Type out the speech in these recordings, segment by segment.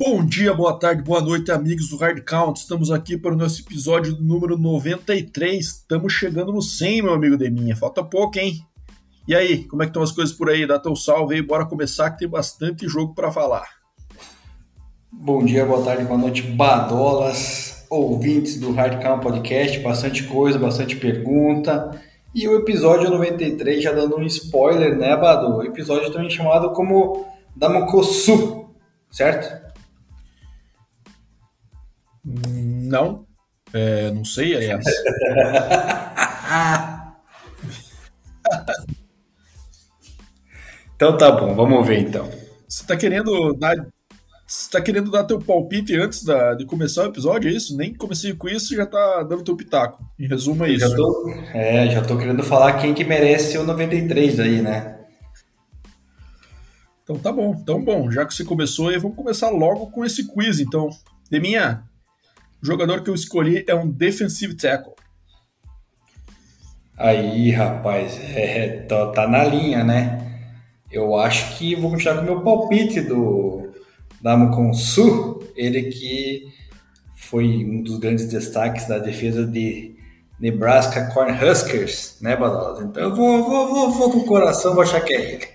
Bom dia, boa tarde, boa noite, amigos do Hard Count. Estamos aqui para o nosso episódio número 93. Estamos chegando no 100, meu amigo Deminha. Falta pouco, hein? E aí, como é que estão as coisas por aí? Dá teu salve aí, bora começar que tem bastante jogo para falar. Bom dia, boa tarde, boa noite, badolas, ouvintes do Hard Count Podcast. Bastante coisa, bastante pergunta. E o episódio 93, já dando um spoiler, né, Badu? O episódio também chamado como Damokosu, certo? Não, é, não sei, aliás. então tá bom, vamos ver então. Você tá querendo dar, você tá querendo dar teu palpite antes da, de começar o episódio, é isso? Nem comecei com isso já tá dando teu pitaco. Em resumo é isso. Já tô, é, já tô querendo falar quem que merece o 93 aí, né? Então tá bom, então bom, já que você começou aí, vamos começar logo com esse quiz, então. Deminha, o jogador que eu escolhi é um defensive tackle. Aí, rapaz, é, tá, tá, na linha, né? Eu acho que vou continuar com o meu palpite do Damocon Su, ele que foi um dos grandes destaques da defesa de Nebraska Cornhuskers, né, Badalas? Então eu vou, vou, vou, vou com o coração, vou achar que é ele.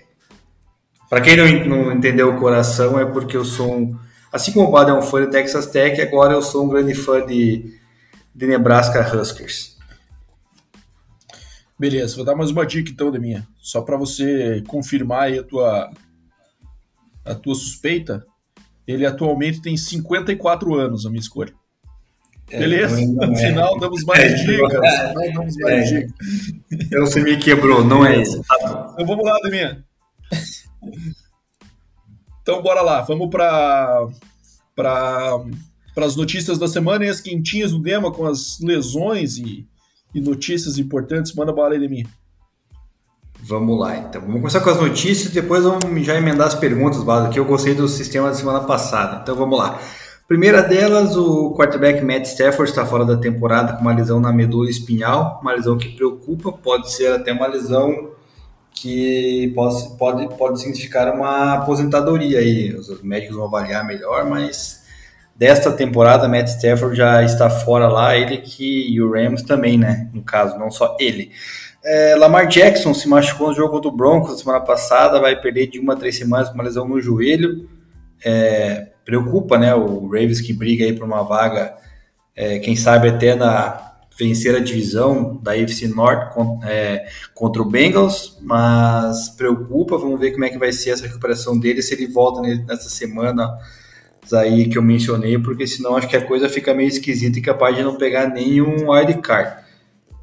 Para quem não, não entendeu o coração, é porque eu sou um Assim como o Bada é um fã de Texas Tech, agora eu sou um grande fã de, de Nebraska Huskers. Beleza, vou dar mais uma dica então, minha, Só para você confirmar aí a tua, a tua suspeita. Ele atualmente tem 54 anos, a minha escolha. É, Beleza? No é. final damos mais é, dicas. É, damos mais é. dicas. Então você me quebrou, não é isso. Então vamos lá, Deminha. Então bora lá, vamos para para as notícias da semana e as quentinhas do Dema com as lesões e, e notícias importantes. Manda bala aí de mim. Vamos lá, então. Vamos começar com as notícias e depois vamos já emendar as perguntas, Bado, que eu gostei do sistema da semana passada. Então vamos lá. Primeira delas, o quarterback Matt Stafford está fora da temporada com uma lesão na medula espinhal, uma lesão que preocupa, pode ser até uma lesão que pode, pode, pode significar uma aposentadoria aí. Os médicos vão avaliar melhor, mas desta temporada, Matt Stafford já está fora lá, ele que e o Rams também, né? No caso, não só ele. É, Lamar Jackson se machucou no jogo contra o Broncos na semana passada, vai perder de uma a três semanas com uma lesão no joelho. É, preocupa, né? O Ravens que briga aí por uma vaga, é, quem sabe até na vencer a divisão da AFC Norte é, contra o Bengals, mas preocupa, vamos ver como é que vai ser essa recuperação dele, se ele volta nessa semana aí que eu mencionei, porque senão acho que a coisa fica meio esquisita e capaz de não pegar nenhum wildcard.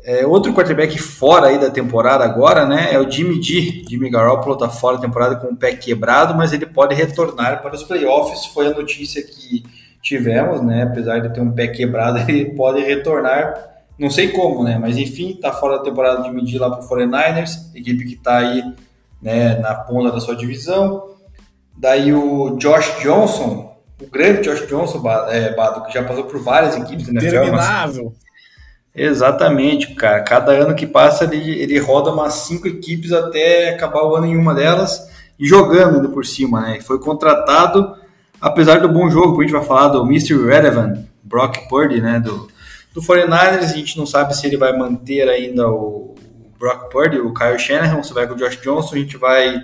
É, outro quarterback fora aí da temporada agora, né, é o Jimmy G. Jimmy Garoppolo tá fora da temporada com o pé quebrado, mas ele pode retornar para os playoffs, foi a notícia que tivemos, né, apesar de ter um pé quebrado, ele pode retornar não sei como, né? Mas enfim, tá fora da temporada de medir lá para o 49ers, equipe que está aí né, na ponta da sua divisão. Daí o Josh Johnson, o grande Josh Johnson, é, Bado, que já passou por várias equipes né? Terminável. Exatamente, cara. Cada ano que passa ele, ele roda umas cinco equipes até acabar o ano em uma delas e jogando ainda por cima, né? Foi contratado, apesar do bom jogo, que a gente vai falar do Mr. Relevant, Brock Purdy, né? Do, do 49ers, a gente não sabe se ele vai manter ainda o Brock Purdy, o Kyle Shanahan, se vai com o Josh Johnson, a gente vai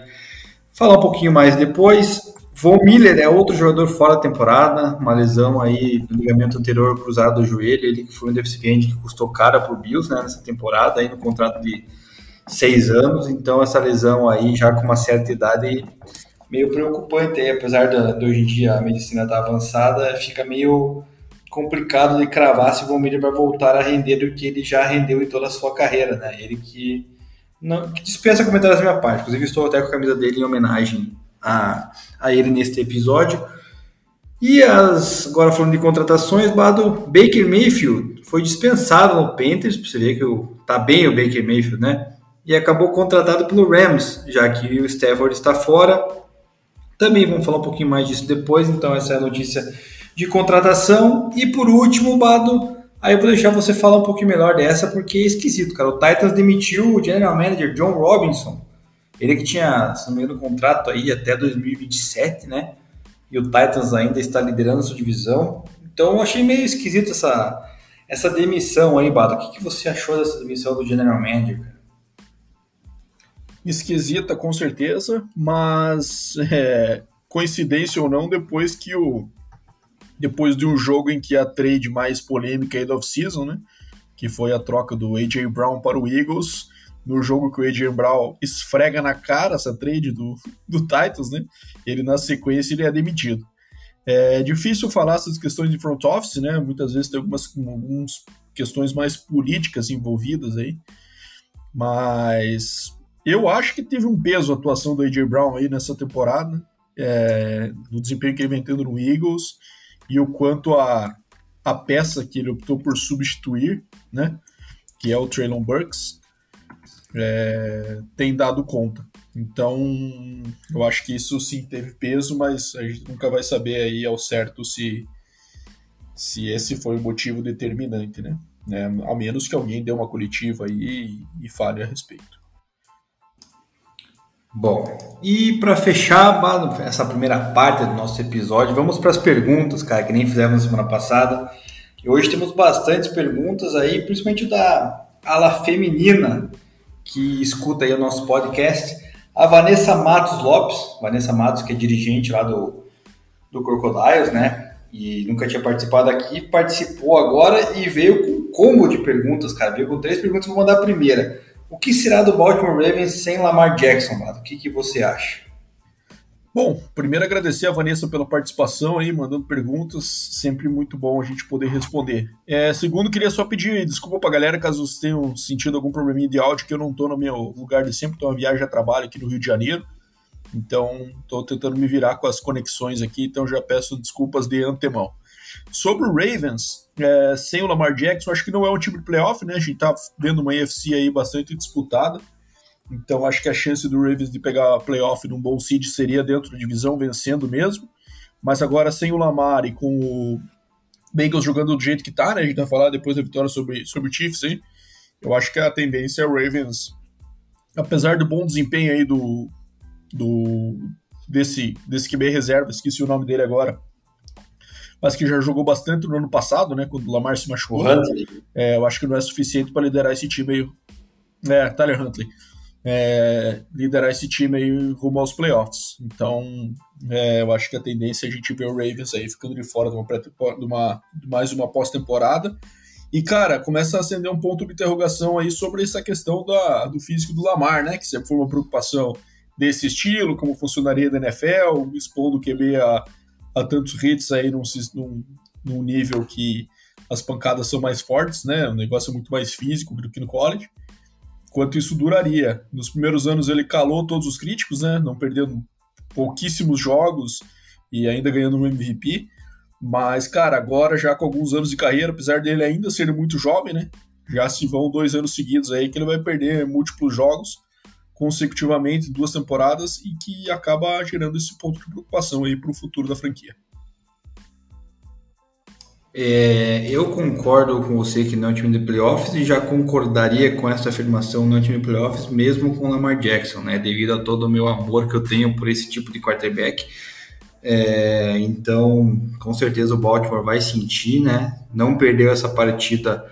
falar um pouquinho mais depois. Von Miller é outro jogador fora da temporada, uma lesão aí do ligamento anterior cruzado do joelho, ele que foi um deficiente que custou cara para o Bills né, nessa temporada, aí no contrato de seis anos, então essa lesão aí já com uma certa idade meio preocupante, aí, apesar de, hoje em dia a medicina estar tá avançada, fica meio complicado de cravar se o Von Miller vai voltar a render do que ele já rendeu em toda a sua carreira, né? Ele que, não, que dispensa comentários da minha parte. Inclusive, estou até com a camisa dele em homenagem a, a ele neste episódio. E as, agora falando de contratações, Bado, Baker Mayfield foi dispensado no Panthers, para você ver que o, tá bem o Baker Mayfield, né? E acabou contratado pelo Rams, já que o Stafford está fora. Também vamos falar um pouquinho mais disso depois, então essa é a notícia de contratação. E por último, Bado, aí eu vou deixar você falar um pouquinho melhor dessa, porque é esquisito, cara. O Titans demitiu o general manager John Robinson. Ele que tinha, se não contrato aí até 2027, né? e o Titans ainda está liderando sua divisão. Então eu achei meio esquisito essa, essa demissão aí, Bado. O que, que você achou dessa demissão do General Manager? Esquisita, com certeza, mas é, coincidência ou não, depois que o. Depois de um jogo em que a trade mais polêmica aí do off-season, né? Que foi a troca do A.J. Brown para o Eagles, no jogo que o A.J. Brown esfrega na cara essa trade do, do Titans, né? Ele na sequência ele é demitido. É difícil falar essas questões de front office, né? Muitas vezes tem algumas, algumas questões mais políticas envolvidas aí. Mas eu acho que teve um peso a atuação do A.J. Brown aí nessa temporada, é, no desempenho que ele vem tendo no Eagles e o quanto a, a peça que ele optou por substituir, né? Que é o Traylon Burks, é, tem dado conta. Então, eu acho que isso sim teve peso, mas a gente nunca vai saber aí ao certo se, se esse foi o motivo determinante, né? É, ao menos que alguém dê uma coletiva aí e, e fale a respeito. Bom, e para fechar essa primeira parte do nosso episódio, vamos para as perguntas, cara, que nem fizemos na semana passada. E hoje temos bastantes perguntas aí, principalmente da ala feminina que escuta aí o nosso podcast, a Vanessa Matos Lopes, Vanessa Matos, que é dirigente lá do, do Crocodiles, né? E nunca tinha participado aqui, participou agora e veio com um combo de perguntas, cara. Veio com três perguntas, vou mandar a primeira. O que será do Baltimore Ravens sem Lamar Jackson, mano? O que, que você acha? Bom, primeiro agradecer a Vanessa pela participação aí, mandando perguntas, sempre muito bom a gente poder responder. É, segundo, queria só pedir desculpa pra galera caso vocês tenham sentido algum probleminha de áudio, que eu não tô no meu lugar de sempre, tô uma viagem a trabalho aqui no Rio de Janeiro, então tô tentando me virar com as conexões aqui, então já peço desculpas de antemão. Sobre o Ravens, é, sem o Lamar Jackson, acho que não é um time de playoff, né? A gente tá vendo uma AFC aí bastante disputada. Então acho que a chance do Ravens de pegar playoff num bom seed seria dentro da divisão vencendo mesmo. Mas agora sem o Lamar e com o Bengals jogando do jeito que tá, né? A gente vai falar depois da vitória sobre, sobre o Chiefs, hein? Eu acho que a tendência é o Ravens, apesar do bom desempenho aí do, do desse, desse QB reserva, esqueci o nome dele agora, mas que já jogou bastante no ano passado, né? Quando o Lamar se machucou. É, eu acho que não é suficiente para liderar esse time aí. É, Tyler Huntley é, liderar esse time aí rumo aos playoffs. Então, é, eu acho que a tendência é a gente ver o Ravens aí ficando de fora de, uma, de, uma, de mais uma pós-temporada. E, cara, começa a acender um ponto de interrogação aí sobre essa questão da, do físico do Lamar, né? Que sempre foi uma preocupação desse estilo, como funcionaria da NFL, expondo o QB a, a tantos hits aí num, num, num nível que as pancadas são mais fortes, né? O negócio é muito mais físico do que no college quanto isso duraria. Nos primeiros anos ele calou todos os críticos, né? Não perdendo pouquíssimos jogos e ainda ganhando um MVP. Mas, cara, agora já com alguns anos de carreira, apesar dele ainda ser muito jovem, né? Já se vão dois anos seguidos aí que ele vai perder múltiplos jogos consecutivamente, duas temporadas, e que acaba gerando esse ponto de preocupação aí para o futuro da franquia. É, eu concordo com você que não é um time de playoffs e já concordaria com essa afirmação não é um time de playoffs mesmo com o Lamar Jackson, né? Devido a todo o meu amor que eu tenho por esse tipo de quarterback. É, então, com certeza o Baltimore vai sentir, né? Não perdeu essa partida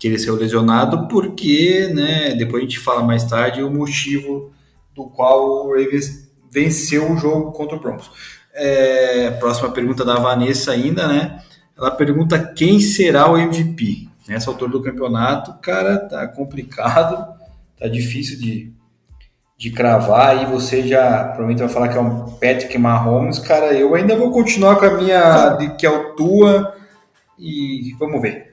que ele saiu lesionado, porque, né? Depois a gente fala mais tarde o motivo do qual o Ravens venceu o jogo contra o Broncos. É, próxima pergunta da Vanessa ainda, né? Ela pergunta quem será o MVP. Nessa altura do campeonato, cara, tá complicado, tá difícil de, de cravar. Aí você já provavelmente vai falar que é um Patrick Mahomes. Cara, eu ainda vou continuar com a minha de que é o Tua e vamos ver.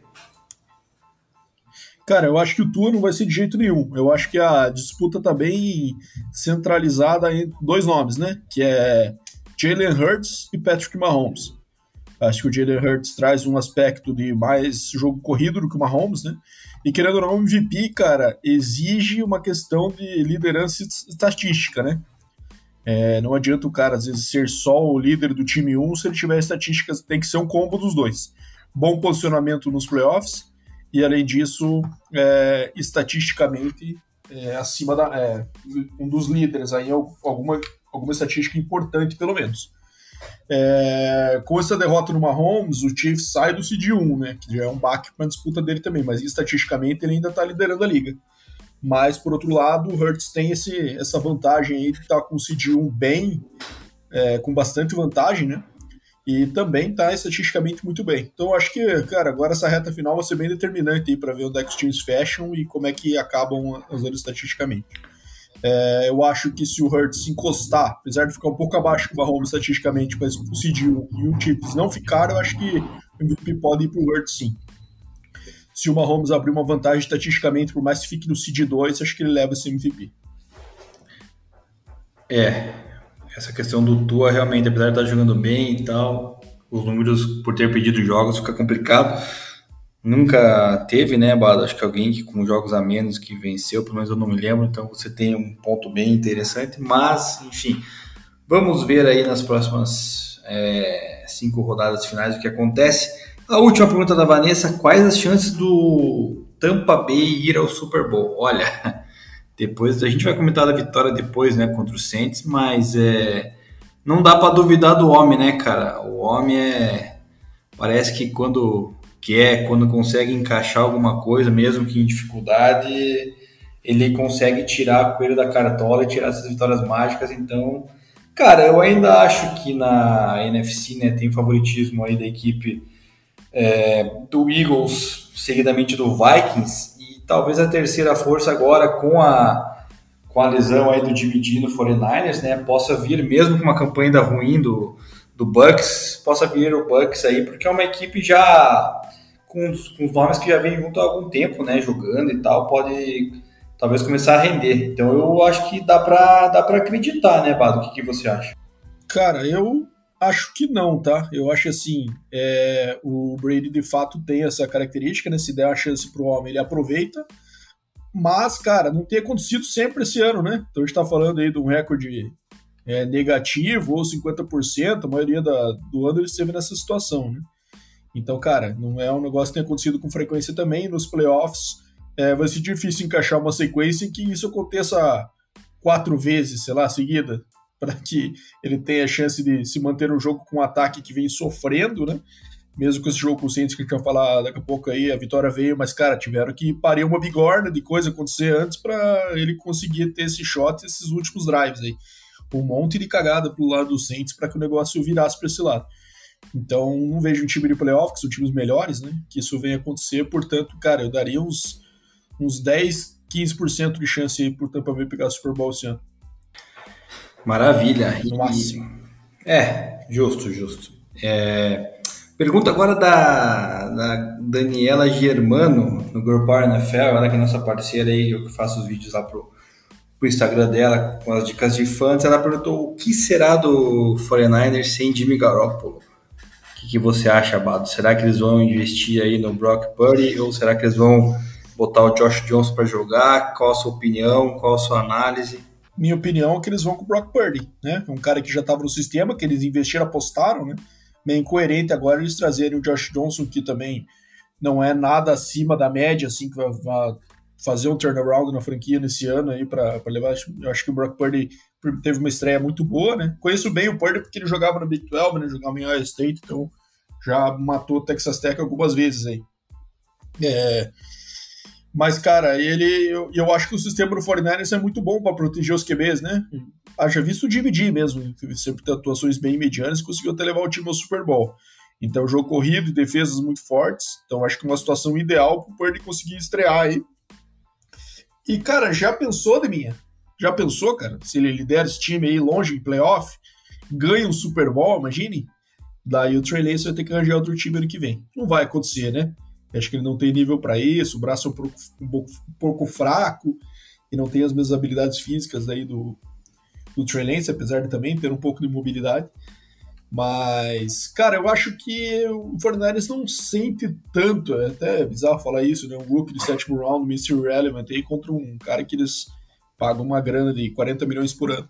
Cara, eu acho que o Tua não vai ser de jeito nenhum. Eu acho que a disputa tá bem centralizada em dois nomes, né? Que é Jalen Hurts e Patrick Mahomes. Acho que o Jalen Hurts traz um aspecto de mais jogo corrido do que o Mahomes, né? E querendo ou não, o MVP, cara, exige uma questão de liderança estatística, né? É, não adianta o cara, às vezes, ser só o líder do time 1 se ele tiver estatísticas, tem que ser um combo dos dois. Bom posicionamento nos playoffs e, além disso, é, estatisticamente é, acima da. É, um dos líderes aí, alguma, alguma estatística importante, pelo menos. É, com essa derrota no Mahomes, o Chiefs sai do CD1, né? Que já é um baque para a disputa dele também, mas estatisticamente ele ainda está liderando a liga. Mas, por outro lado, o Hurts tem esse, essa vantagem aí de estar tá com o CD1 bem, é, com bastante vantagem, né? E também está estatisticamente muito bem. Então, acho que, cara, agora essa reta final vai ser bem determinante aí para ver onde é que os times fecham e como é que acabam usando estatisticamente. É, eu acho que se o Hurts encostar, apesar de ficar um pouco abaixo do Mahomes estatisticamente, mas o CD1 e o Chiefs não ficar, eu acho que o MVP pode ir para o Hurts sim. Se o Mahomes abrir uma vantagem estatisticamente, por mais que fique no CD2, acho que ele leva esse MVP. É, essa questão do Tua realmente, apesar de estar jogando bem e tal, os números por ter pedido jogos fica complicado Nunca teve, né, Bado? Acho que alguém que com jogos a menos que venceu, pelo menos eu não me lembro, então você tem um ponto bem interessante, mas, enfim, vamos ver aí nas próximas é, cinco rodadas finais o que acontece. A última pergunta da Vanessa: quais as chances do Tampa Bay ir ao Super Bowl? Olha, depois a gente vai comentar da vitória depois, né, contra o Saints, mas é, não dá para duvidar do homem, né, cara? O homem é parece que quando que é quando consegue encaixar alguma coisa, mesmo que em dificuldade, ele consegue tirar a coelho da cartola e tirar essas vitórias mágicas. Então, cara, eu ainda acho que na NFC né, tem favoritismo aí da equipe é, do Eagles, seguidamente do Vikings, talvez a terceira força agora com a com a lesão aí do Jimmy G no 49ers, né, possa vir, mesmo com uma campanha ainda ruim do, do Bucks, possa vir o Bucks aí, porque é uma equipe já com os, com os nomes que já vem junto há algum tempo, né, jogando e tal, pode talvez começar a render. Então eu acho que dá para dá para acreditar, né, Bado? O que, que você acha? Cara, eu acho que não, tá? Eu acho assim, é, o Brady de fato tem essa característica, né? Se der a chance pro homem, ele aproveita. Mas, cara, não tem acontecido sempre esse ano, né? Então a gente tá falando aí de um recorde é, negativo ou 50%, a maioria da, do ano ele esteve nessa situação, né? Então, cara, não é um negócio que tem acontecido com frequência também. Nos playoffs é, vai ser difícil encaixar uma sequência em que isso aconteça quatro vezes, sei lá, seguida, para que ele tenha a chance de se manter no jogo com um ataque que vem sofrendo, né? Mesmo com esse jogo com o Saints que a gente vai falar daqui a pouco aí, a vitória veio, mas, cara, tiveram que parir uma bigorna de coisa acontecer antes para ele conseguir ter esse shot, esses últimos drives aí. Um monte de cagada pro lado do Saints para que o negócio virasse para esse lado. Então, não vejo um time de playoff, que são times melhores, né? Que isso venha acontecer. Portanto, cara, eu daria uns, uns 10, 15% de chance aí pro Tampa Bay pegar o Super Bowl esse ano. Maravilha. No máximo. É, justo, justo. É... Pergunta agora da, da Daniela Germano, no Grupo NFL, ela que é nossa parceira aí, eu que faço os vídeos lá pro, pro Instagram dela com as dicas de fãs. Ela perguntou o que será do 49ers sem Jimmy Garoppolo? que, que você acha, Bado? Será que eles vão investir aí no Brock Purdy ou será que eles vão botar o Josh Johnson para jogar? Qual a sua opinião? Qual a sua análise? Minha opinião é que eles vão com o Brock Purdy, né? Um cara que já estava no sistema, que eles investiram, apostaram, né? Meio incoerente agora eles trazerem o Josh Johnson, que também não é nada acima da média, assim, que vai, vai fazer um turnaround na franquia nesse ano aí para levar. Eu acho que o Brock Purdy teve uma estreia muito boa, né? Conheço bem o Purdy porque ele jogava no Big 12, né? Jogava em Ohio State, então já matou o Texas Tech algumas vezes aí. É, mas, cara, ele, eu, eu acho que o sistema do 49ers é muito bom para proteger os QBs, né? Haja visto dividir mesmo, sempre tem atuações bem medianas, conseguiu até levar o time ao Super Bowl. Então, jogo corrido e defesas muito fortes. Então, acho que é uma situação ideal para o Purdy conseguir estrear aí. E, cara, já pensou, Deminha? Já pensou, cara? Se ele lidera esse time aí longe em playoff, ganha um Super Bowl, imagine? Daí o Trey Lance vai ter que arranjar outro time ano que vem. Não vai acontecer, né? Acho que ele não tem nível para isso, o braço é um pouco, um, pouco, um pouco, fraco e não tem as mesmas habilidades físicas daí do, do Trey Lance, apesar de também ter um pouco de mobilidade. Mas, cara, eu acho que o Fornares não sente tanto, é até bizarro falar isso, né? Um rookie de sétimo round, Mr. Relevant, aí contra um cara que eles pagam uma grana de 40 milhões por ano.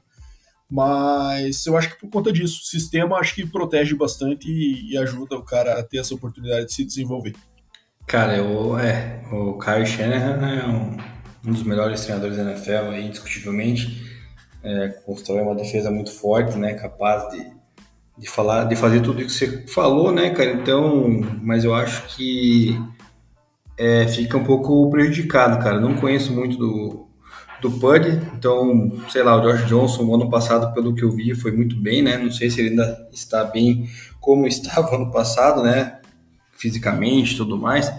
Mas eu acho que por conta disso, o sistema acho que protege bastante e, e ajuda o cara a ter essa oportunidade de se desenvolver. Cara, eu, é, o Kyle Shanahan é um, um dos melhores treinadores da NFL, aí, indiscutivelmente. É, constrói uma defesa muito forte, né, capaz de de falar, de fazer tudo isso que você falou, né, cara? Então, mas eu acho que é, fica um pouco prejudicado, cara. Não conheço muito do, do Pud, então, sei lá, o George Johnson, no ano passado, pelo que eu vi, foi muito bem, né? Não sei se ele ainda está bem como estava ano passado, né? Fisicamente e tudo mais.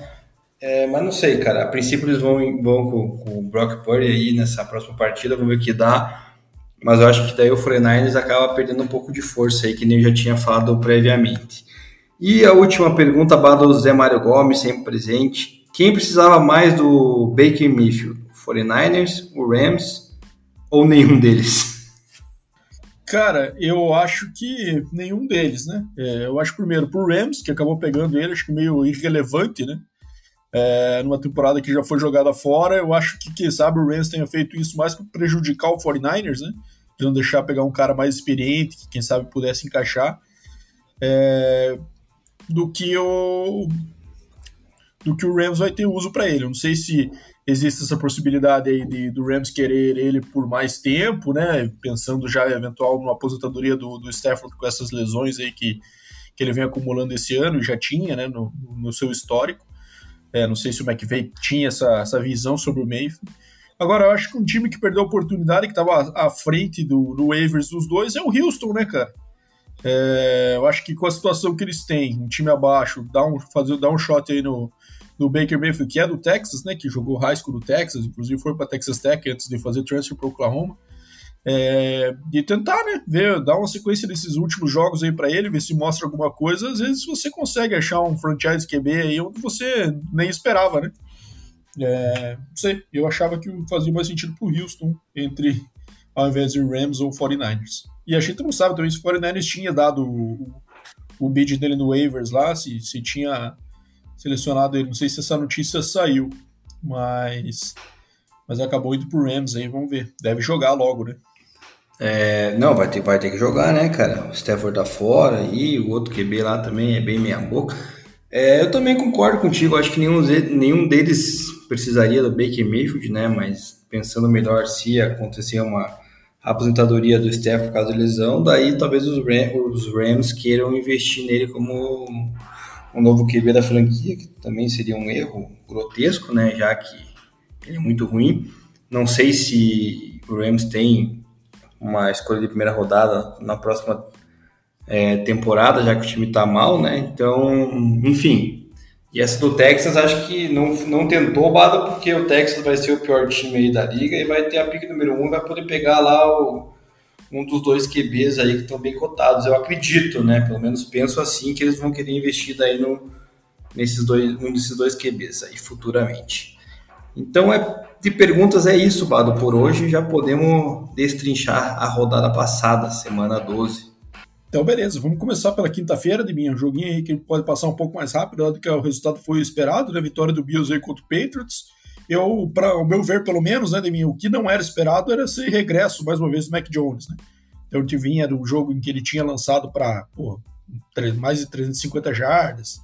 É, mas não sei, cara. A princípio eles vão, vão com, com o Brock Purdy aí nessa próxima partida, vamos ver o que dá. Mas eu acho que daí o 49ers acaba perdendo um pouco de força aí, que nem eu já tinha falado previamente. E a última pergunta, do Zé Mário Gomes, sempre presente. Quem precisava mais do Baker Mayfield? O 49ers, o Rams ou nenhum deles? Cara, eu acho que nenhum deles, né? É, eu acho primeiro pro Rams, que acabou pegando ele, acho que meio irrelevante, né? É, numa temporada que já foi jogada fora, eu acho que, quem sabe, o Rams tenha feito isso mais para prejudicar o 49ers, né? De não deixar pegar um cara mais experiente, que quem sabe pudesse encaixar, é, do que o do que o Rams vai ter uso para ele. Eu não sei se existe essa possibilidade aí de, do Rams querer ele por mais tempo, né? Pensando já eventual numa aposentadoria do, do Stafford com essas lesões aí que, que ele vem acumulando esse ano e já tinha, né? No, no seu histórico. É, não sei se o McVay tinha essa, essa visão sobre o Mayfield. Agora, eu acho que um time que perdeu a oportunidade, que estava à frente do, do waivers dos dois, é o Houston, né, cara? É, eu acho que com a situação que eles têm, um time abaixo, dá um, fazer, dá um shot aí no, do Baker Mayfield, que é do Texas, né, que jogou high school do Texas, inclusive foi para Texas Tech antes de fazer transfer para Oklahoma. É, e tentar, né, ver, dar uma sequência desses últimos jogos aí para ele, ver se mostra alguma coisa. Às vezes você consegue achar um franchise QB aí onde você nem esperava, né? É, não sei, eu achava que fazia mais sentido pro Houston entre ao invés de Rams ou 49ers. E a gente não sabe também se o 49ers tinha dado o, o bid dele no waivers lá, se, se tinha selecionado ele. Não sei se essa notícia saiu, mas mas acabou indo pro Rams aí, vamos ver. Deve jogar logo, né? É, não, vai ter, vai ter que jogar, né, cara? O Stafford tá fora e o outro QB lá também é bem meia boca. É, eu também concordo contigo, acho que nenhum, nenhum deles precisaria do Baker Mayfield, né? Mas pensando melhor se acontecer uma aposentadoria do Stafford caso de lesão, daí talvez os, Ram, os Rams queiram investir nele como um novo QB da franquia, que também seria um erro grotesco, né? Já que ele é muito ruim. Não sei se o Rams tem uma escolha de primeira rodada na próxima é, temporada, já que o time está mal, né? Então, enfim. E essa do Texas, acho que não, não tentou bada, porque o Texas vai ser o pior time aí da liga e vai ter a pique número um, vai poder pegar lá o, um dos dois QBs aí que estão bem cotados. Eu acredito, né? Pelo menos penso assim que eles vão querer investir daí no, nesses dois, um desses dois QBs aí futuramente. Então é de perguntas é isso, Bado, por hoje. Já podemos destrinchar a rodada passada, semana 12. Então, beleza, vamos começar pela quinta-feira, de minha joguinho aí que pode passar um pouco mais rápido do que o resultado foi esperado, né? Vitória do Bills aí contra o Patriots. Eu, para o meu ver, pelo menos, né, de mim, o que não era esperado era esse regresso, mais uma vez, do Mac Jones, né? Então, que vinha do jogo em que ele tinha lançado para mais de 350 jardas,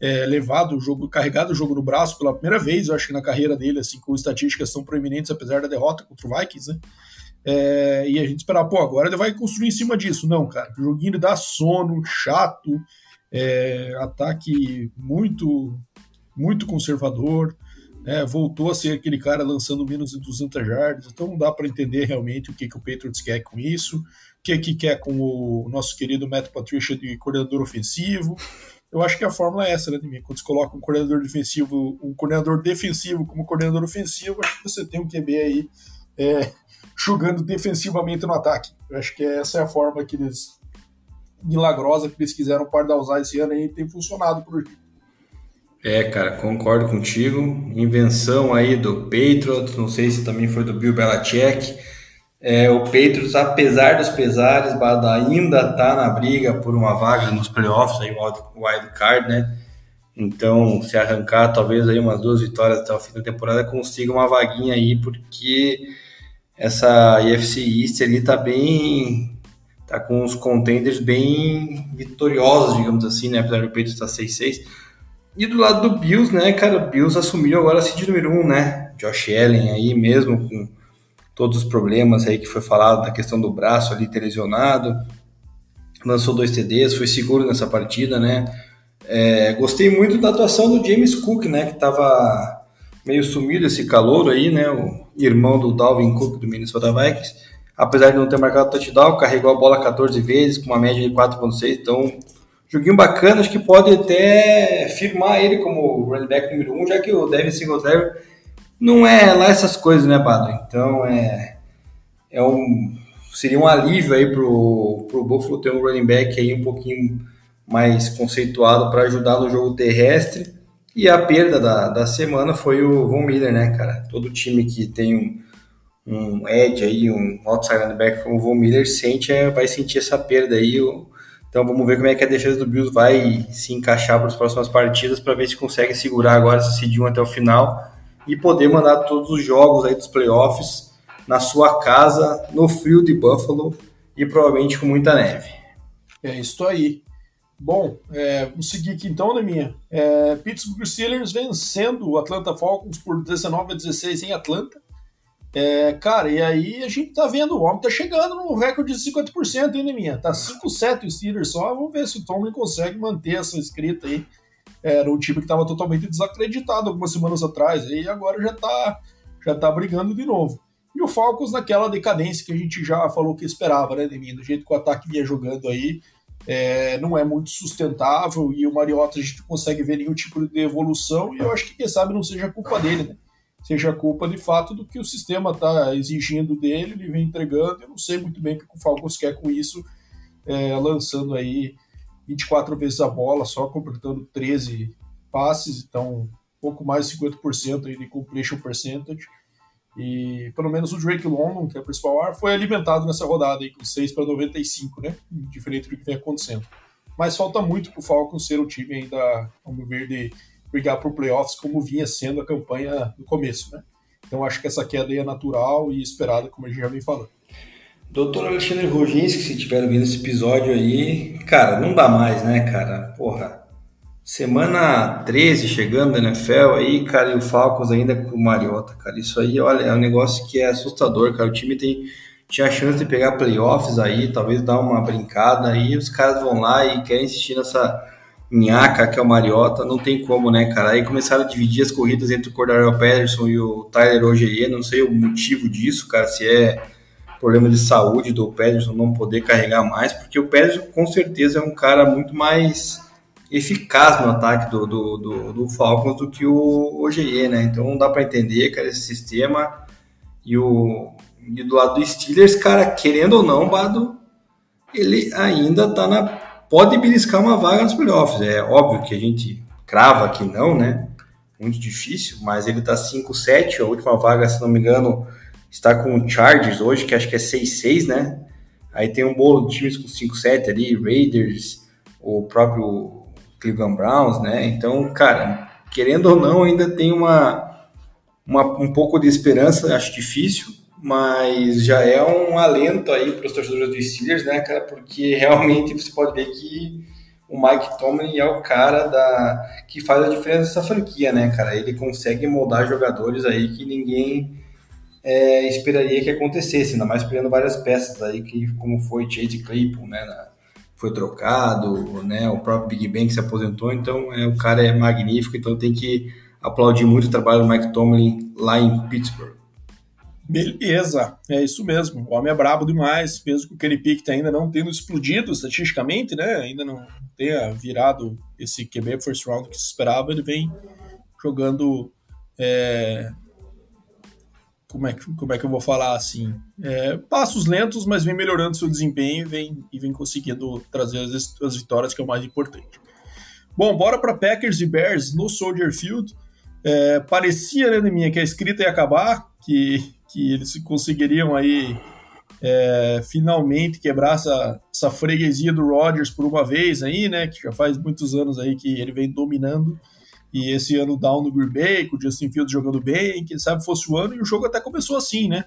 é, levado o jogo, carregado o jogo no braço pela primeira vez, eu acho que na carreira dele, assim, com estatísticas tão proeminentes, apesar da derrota contra o Vikings, né? É, e a gente esperava, pô, agora ele vai construir em cima disso. Não, cara, o joguinho dá sono, chato, é, ataque muito, muito conservador, né? voltou a ser aquele cara lançando menos de 200 jardas, então não dá para entender realmente o que, que o Patriots quer com isso, o que, que quer com o nosso querido Matt Patricia de coordenador ofensivo. Eu acho que a fórmula é essa, né, Quando você coloca um coordenador defensivo, um coordenador defensivo como coordenador ofensivo, acho que você tem um QB aí é, jogando defensivamente no ataque. Eu acho que essa é a forma que eles milagrosa que eles quiseram usar esse ano e tem funcionado por aqui. É, cara, concordo contigo. Invenção aí do Patriots, não sei se também foi do Bill Belichick é, o Patriots, apesar dos pesares, ainda está na briga por uma vaga nos playoffs, aí, o wild card, né? Então, se arrancar talvez aí umas duas vitórias até o fim da temporada, consiga uma vaguinha aí, porque essa IFC East ali tá bem. tá com os contenders bem vitoriosos, digamos assim, né? Apesar do Patriots estar tá 6-6. E do lado do Bills, né, cara, o Bills assumiu agora a seed número 1, um, né? Josh Allen aí mesmo, com todos os problemas aí que foi falado da questão do braço ali ter lesionado. lançou dois TDs, foi seguro nessa partida, né? É, gostei muito da atuação do James Cook, né? Que estava meio sumido esse calor aí, né? O irmão do Dalvin Cook do Minnesota Vikings. Apesar de não ter marcado touchdown, carregou a bola 14 vezes com uma média de 4.6, então joguinho bacana, acho que pode até firmar ele como running back número 1, um, já que o Devin Singletary não é lá essas coisas, né, Bado? Então é, é um seria um alívio aí pro, pro Buffalo ter um running back aí um pouquinho mais conceituado para ajudar no jogo terrestre. E a perda da, da semana foi o Von Miller, né, cara? Todo time que tem um, um edge aí, um outside linebacker como o Von Miller sente, é, vai sentir essa perda aí. Então vamos ver como é que a defesa do Bills vai se encaixar para as próximas partidas para ver se consegue segurar agora esse seed 1 até o final e poder mandar todos os jogos aí dos playoffs na sua casa, no frio de Buffalo e provavelmente com muita neve. É isso aí. Bom, é, vamos seguir aqui então, né, minha? É, Pittsburgh Steelers vencendo o Atlanta Falcons por 19 a 16 em Atlanta. É, cara, e aí a gente tá vendo, o homem tá chegando no recorde de 50% ainda, minha. Tá 5-7 o Steelers só. Vamos ver se o Tomlin consegue manter essa escrita aí. Era um time que estava totalmente desacreditado algumas semanas atrás, e agora já tá, já tá brigando de novo. E o Falcons naquela decadência que a gente já falou que esperava, né, Deminho? Do jeito que o ataque vinha jogando aí, é, não é muito sustentável, e o Mariota a gente não consegue ver nenhum tipo de evolução, e eu acho que quem sabe não seja culpa dele, né? Seja culpa de fato do que o sistema está exigindo dele, ele vem entregando, eu não sei muito bem o que o Falcons quer com isso, é, lançando aí 24 vezes a bola, só completando 13 passes, então um pouco mais de 50% aí de completion percentage. E pelo menos o Drake London, que é o principal ar, foi alimentado nessa rodada aí com 6 para 95, né? Diferente do que vem acontecendo. Mas falta muito para o Falcons ser o time ainda, vamos ver, de brigar por playoffs como vinha sendo a campanha no começo, né? Então acho que essa queda é natural e esperada, como a gente já vem falando. Doutor Alexandre Roginski, se estiver ouvindo esse episódio aí, cara, não dá mais, né, cara? Porra, semana 13 chegando na NFL aí, cara, e o Falcons ainda com o Mariota, cara. Isso aí, olha, é um negócio que é assustador, cara. O time tem, tinha a chance de pegar playoffs aí, talvez dar uma brincada aí, os caras vão lá e querem insistir nessa Nhaca, que é o Mariota, não tem como, né, cara? Aí começaram a dividir as corridas entre o Cordarel Patterson e o Tyler Ogier, não sei o motivo disso, cara, se é problema de saúde do Pederson não poder carregar mais, porque o Pederson com certeza é um cara muito mais eficaz no ataque do, do, do, do Falcons do que o OGE, né? Então não dá para entender, cara, esse sistema. E, o, e do lado do Steelers, cara, querendo ou não, Bado, ele ainda tá na. Pode beliscar uma vaga nos playoffs. É óbvio que a gente crava que não, né? Muito difícil, mas ele tá 5-7, a última vaga, se não me engano, está com o Chargers hoje, que acho que é 6-6, né? Aí tem um bolo de times com 5-7 ali, Raiders, o próprio Cleveland Browns, né? Então, cara, querendo ou não, ainda tem uma, uma um pouco de esperança, acho difícil, mas já é um alento aí para os torcedores dos Steelers, né, cara? Porque realmente você pode ver que o Mike Tomlin é o cara da que faz a diferença dessa franquia, né, cara? Ele consegue moldar jogadores aí que ninguém é, esperaria que acontecesse, ainda mais pegando várias peças aí, que, como foi Chase Claypool, né, na, foi trocado, né, o próprio Big que se aposentou, então é, o cara é magnífico, então tem que aplaudir muito o trabalho do Mike Tomlin lá em Pittsburgh. Beleza, é isso mesmo. O homem é brabo demais, mesmo que o Kenny Pickett ainda não tendo explodido estatisticamente, né? Ainda não tenha virado esse QB first round que se esperava, ele vem jogando é, como é, que, como é que eu vou falar assim? É, passos lentos, mas vem melhorando seu desempenho e vem, e vem conseguindo trazer as, as vitórias, que é o mais importante. Bom, bora para Packers e Bears no Soldier Field. É, parecia, né, minha, que a escrita ia acabar, que, que eles conseguiriam aí é, finalmente quebrar essa, essa freguesia do Rodgers por uma vez aí, né, que já faz muitos anos aí que ele vem dominando e esse ano down no Green Bay, com o Justin Fields jogando bem, quem sabe fosse o ano, e o jogo até começou assim, né?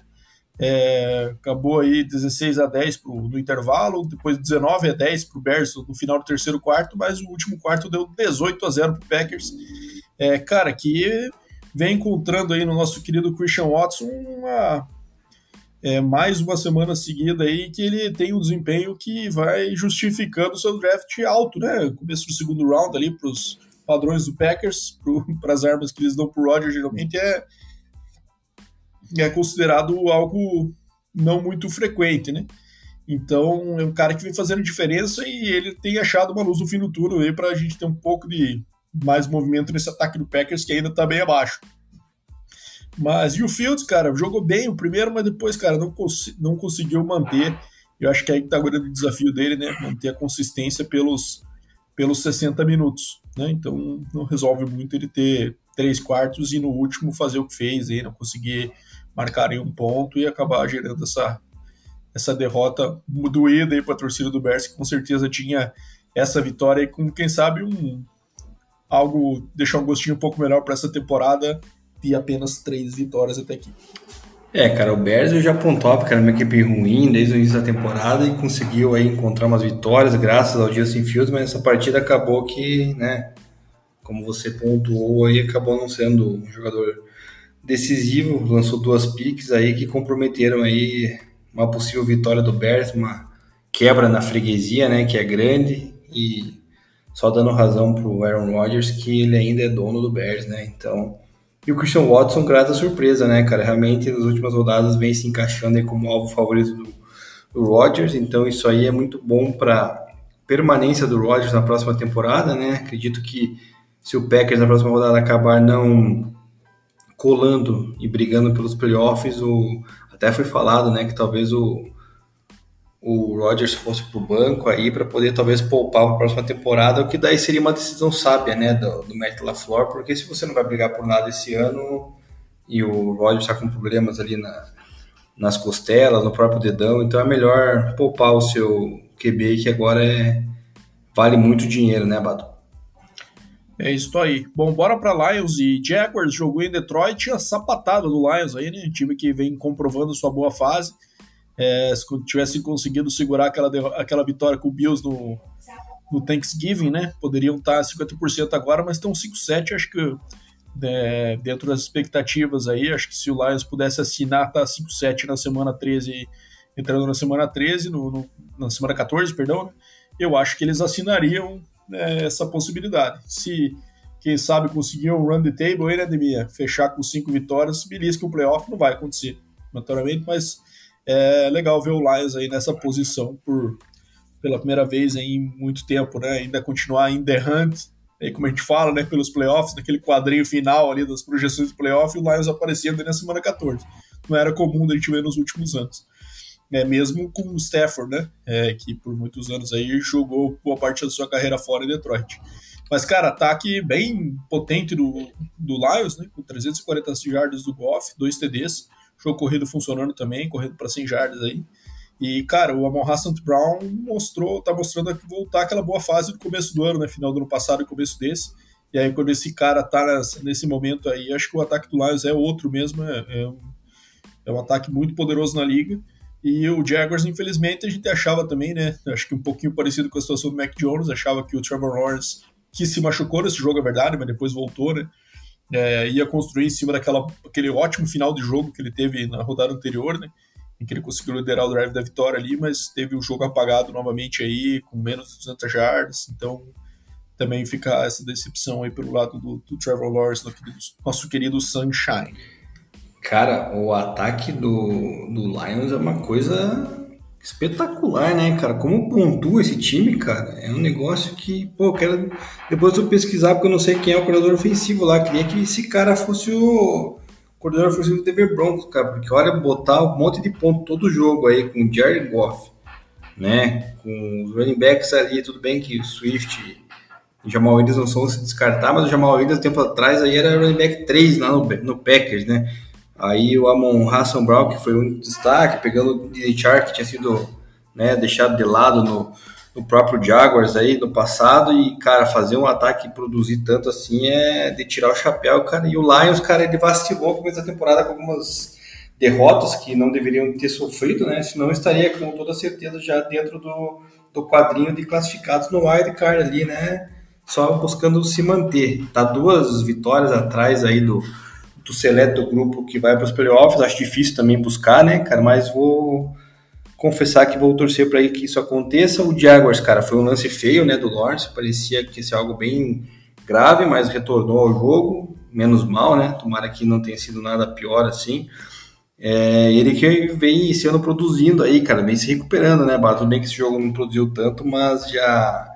É, acabou aí 16 a 10 pro, no intervalo, depois 19 a 10 para o Bears no final do terceiro quarto, mas o último quarto deu 18 a 0 para Packers. É, cara, que vem encontrando aí no nosso querido Christian Watson uma, é, mais uma semana seguida aí que ele tem um desempenho que vai justificando o seu draft alto, né? Começo do segundo round ali para os padrões do Packers, para as armas que eles dão para o Roger, geralmente é, é considerado algo não muito frequente, né? Então é um cara que vem fazendo diferença e ele tem achado uma luz no fim do túnel aí para a gente ter um pouco de mais movimento nesse ataque do Packers que ainda está bem abaixo. Mas e o Fields, cara, jogou bem o primeiro, mas depois, cara, não, cons não conseguiu manter. Eu acho que é aí que tá o grande desafio dele, né? Manter a consistência pelos, pelos 60 minutos. Né? Então não resolve muito ele ter três quartos e no último fazer o que fez aí, não conseguir marcar em um ponto e acabar gerando essa, essa derrota doída aí para a torcida do Bears, que com certeza tinha essa vitória e com, quem sabe, um algo deixar um gostinho um pouco melhor para essa temporada e apenas três vitórias até aqui. É, cara, o Bears eu já apontava que era uma equipe ruim desde o início da temporada e conseguiu aí encontrar umas vitórias graças ao Justin Fields, mas essa partida acabou que, né, como você pontuou aí, acabou não sendo um jogador decisivo, lançou duas piques aí que comprometeram aí uma possível vitória do Bears, uma quebra na freguesia, né, que é grande e só dando razão pro Aaron Rodgers que ele ainda é dono do Bears, né? Então, e o Christian Watson, grata surpresa, né, cara? Realmente, nas últimas rodadas, vem se encaixando aí como alvo favorito do, do Rodgers. Então, isso aí é muito bom para permanência do Rodgers na próxima temporada, né? Acredito que se o Packers na próxima rodada acabar não colando e brigando pelos playoffs, o, até foi falado, né, que talvez o, o Rodgers fosse para o banco aí para poder talvez poupar para a próxima temporada, o que daí seria uma decisão sábia, né, do, do Matt LaFleur, porque se você não vai brigar por nada esse ano e o Rodgers está com problemas ali na, nas costelas, no próprio dedão, então é melhor poupar o seu QB que agora é, vale muito dinheiro, né, Bado? É isso aí. Bom, bora para Lions e Jaguars, jogou em Detroit, tinha sapatada do Lions aí, né, time que vem comprovando sua boa fase, é, se tivessem conseguido segurar aquela, aquela vitória com o Bills no, no Thanksgiving, né? Poderiam estar 50% agora, mas estão 5-7, acho que é, dentro das expectativas aí, acho que se o Lions pudesse assinar, tá 5-7 na semana 13, entrando na semana 13, no, no, na semana 14, perdão, né? eu acho que eles assinariam é, essa possibilidade. Se, quem sabe, conseguir um run the table aí, né, Demia? Fechar com cinco vitórias, belisca o playoff, não vai acontecer, naturalmente, mas é legal ver o Lions aí nessa posição por pela primeira vez em muito tempo, né? Ainda continuar em the hunt, aí como a gente fala, né, pelos playoffs, naquele quadrinho final ali das projeções do playoff, o Lions aparecendo na semana 14. Não era comum a gente ver nos últimos anos. É, mesmo com o Stafford, né? É, que por muitos anos aí jogou boa parte da sua carreira fora em Detroit. Mas, cara, ataque bem potente do, do Lions, né? Com 340 jardas do Goff, dois TDs jogo corrido funcionando também, correndo para 100 jardas aí. E, cara, o Amon Hassan Brown mostrou, tá mostrando voltar aquela boa fase do começo do ano, né? Final do ano passado e começo desse. E aí, quando esse cara tá nesse momento aí, acho que o ataque do Lions é outro mesmo. É, é, um, é um ataque muito poderoso na liga. E o Jaguars, infelizmente, a gente achava também, né? Acho que um pouquinho parecido com a situação do Mac Jones, achava que o Trevor Lawrence, que se machucou nesse jogo, é verdade, mas depois voltou, né? É, ia construir em cima daquela aquele ótimo final de jogo que ele teve na rodada anterior, né? Em que ele conseguiu liderar o drive da vitória ali, mas teve o jogo apagado novamente aí, com menos de 200 yards, então também fica essa decepção aí pelo lado do, do Trevor Lawrence, nosso querido Sunshine. Cara, o ataque do, do Lions é uma coisa espetacular, né, cara? Como pontua esse time, cara? É um negócio que, pô, quero depois eu pesquisar porque eu não sei quem é o coordenador ofensivo lá. Queria que esse cara fosse o coordenador ofensivo do Denver Broncos, cara, porque olha, botar um monte de ponto todo jogo aí com o Jared Goff, né? Com os running backs ali, tudo bem que o Swift e o Jamal Williams não são se descartar, mas o Jamal Williams tempo atrás aí era running back 3 lá no, no Packers, né? Aí o Amon Hassan Brown, que foi o único destaque, pegando o Chark, que tinha sido né, deixado de lado no, no próprio Jaguars aí no passado, e, cara, fazer um ataque e produzir tanto assim é de tirar o chapéu, cara. E o Lions, cara, ele vacilou no começo da temporada com algumas derrotas que não deveriam ter sofrido, né? Senão estaria com toda certeza já dentro do, do quadrinho de classificados no wild card ali, né? Só buscando se manter. Tá duas vitórias atrás aí do do seleto grupo que vai para os playoffs. Acho difícil também buscar, né, cara? Mas vou confessar que vou torcer para que isso aconteça. O Jaguars, cara, foi um lance feio, né, do Lawrence. Parecia que ia algo bem grave, mas retornou ao jogo. Menos mal, né? Tomara que não tenha sido nada pior assim. É, ele que vem ano produzindo aí, cara, vem se recuperando, né, Bato? Tudo bem que esse jogo não produziu tanto, mas já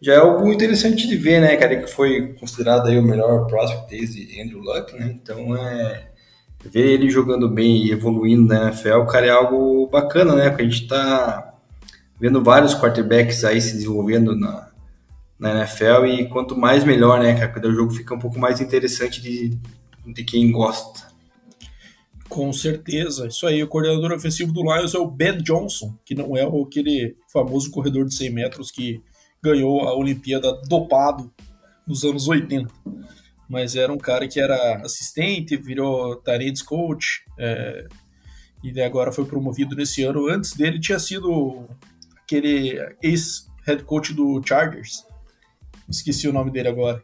já é algo interessante de ver, né, cara, que foi considerado aí o melhor prospect desde Andrew Luck, né, então é, ver ele jogando bem e evoluindo na NFL, cara, é algo bacana, né, porque a gente tá vendo vários quarterbacks aí se desenvolvendo na, na NFL e quanto mais melhor, né, cara, o jogo fica um pouco mais interessante de, de quem gosta. Com certeza, isso aí. O coordenador ofensivo do Lions é o Ben Johnson, que não é aquele famoso corredor de 100 metros que ganhou a Olimpíada dopado nos anos 80. Mas era um cara que era assistente, virou Tarentes coach, é, e agora foi promovido nesse ano. Antes dele tinha sido aquele ex-head coach do Chargers. Esqueci o nome dele agora.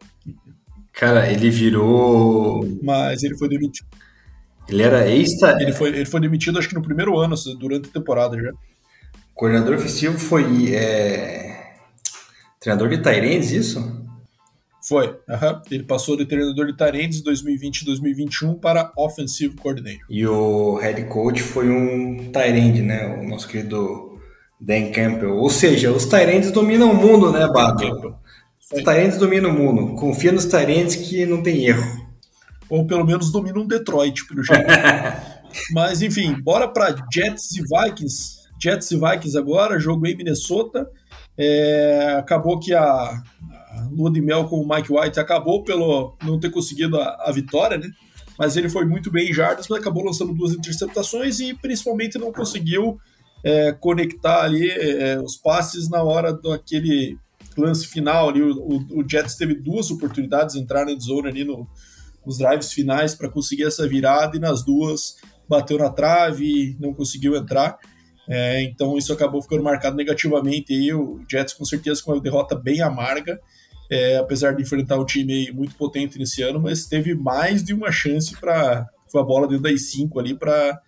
Cara, ele virou. Mas ele foi demitido. Ele era ex ele foi Ele foi demitido, acho que no primeiro ano, durante a temporada já. O coordenador ofensivo foi. É Treinador de Tyrants, isso? Foi. Uhum. Ele passou de treinador de Tyrants 2020 e 2021 para Offensive Coordinator. E o head coach foi um Tyrant, né? O nosso querido Dan Campbell. Ou seja, os Tyrants dominam o mundo, né, Bato? Os Tyrants dominam o mundo. Confia nos Tyrants que não tem erro. Ou pelo menos dominam Detroit, pelo jeito. Mas enfim, bora para Jets e Vikings. Jets e Vikings agora, jogo em Minnesota. É, acabou que a, lua de mel com o Mike White acabou pelo não ter conseguido a, a vitória, né? Mas ele foi muito bem em jardas, mas acabou lançando duas interceptações e principalmente não conseguiu é, conectar ali é, os passes na hora daquele lance final ali. O, o, o, Jets teve duas oportunidades de entrar na zona ali no, nos drives finais para conseguir essa virada e nas duas bateu na trave e não conseguiu entrar. É, então isso acabou ficando marcado negativamente aí, o Jets com certeza com uma derrota bem amarga, é, apesar de enfrentar um time muito potente nesse ano, mas teve mais de uma chance para a bola dentro das cinco ali para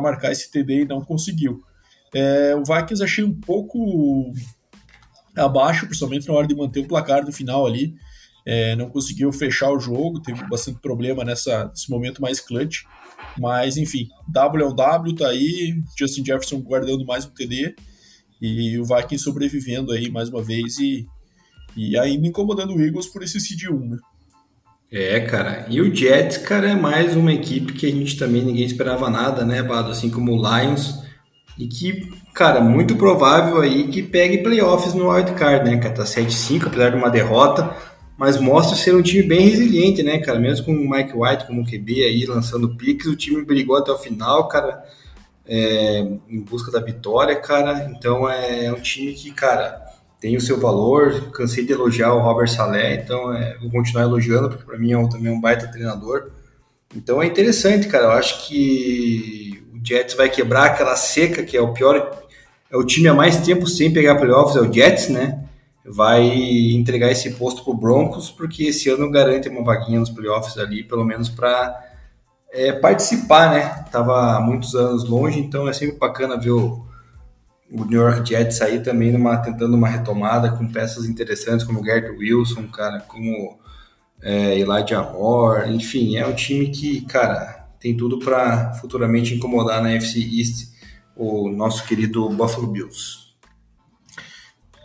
marcar esse TD e não conseguiu. É, o Vikings achei um pouco abaixo, principalmente na hora de manter o placar no final ali. É, não conseguiu fechar o jogo, teve bastante problema nessa, nesse momento mais clutch. Mas, enfim, W é o W, tá aí. Justin Jefferson guardando mais um TD. E o Vikings sobrevivendo aí mais uma vez e, e ainda incomodando o Eagles por esse seed 1, né? É, cara. E o Jets, cara, é mais uma equipe que a gente também ninguém esperava nada, né, Bado? Assim como o Lions. E que, cara, muito provável aí que pegue playoffs no wildcard, né, cara? Tá 7-5, apesar de uma derrota mas mostra ser um time bem resiliente, né, cara? Mesmo com o Mike White como QB aí lançando piques, o time brigou até o final, cara, é, em busca da vitória, cara. Então é um time que, cara, tem o seu valor. Cansei de elogiar o Robert Saleh, então é, vou continuar elogiando, porque para mim é um, também é um baita treinador. Então é interessante, cara. Eu acho que o Jets vai quebrar aquela seca, que é o pior. É o time há mais tempo sem pegar playoffs, é o Jets, né? Vai entregar esse posto para o Broncos, porque esse ano garante uma vaguinha nos playoffs ali, pelo menos para é, participar, né? Tava há muitos anos longe, então é sempre bacana ver o, o New York Jets aí também numa, tentando uma retomada com peças interessantes como o Gert Wilson, cara, como é, Elijah Moore, enfim, é um time que, cara, tem tudo para futuramente incomodar na FC East o nosso querido Buffalo Bills.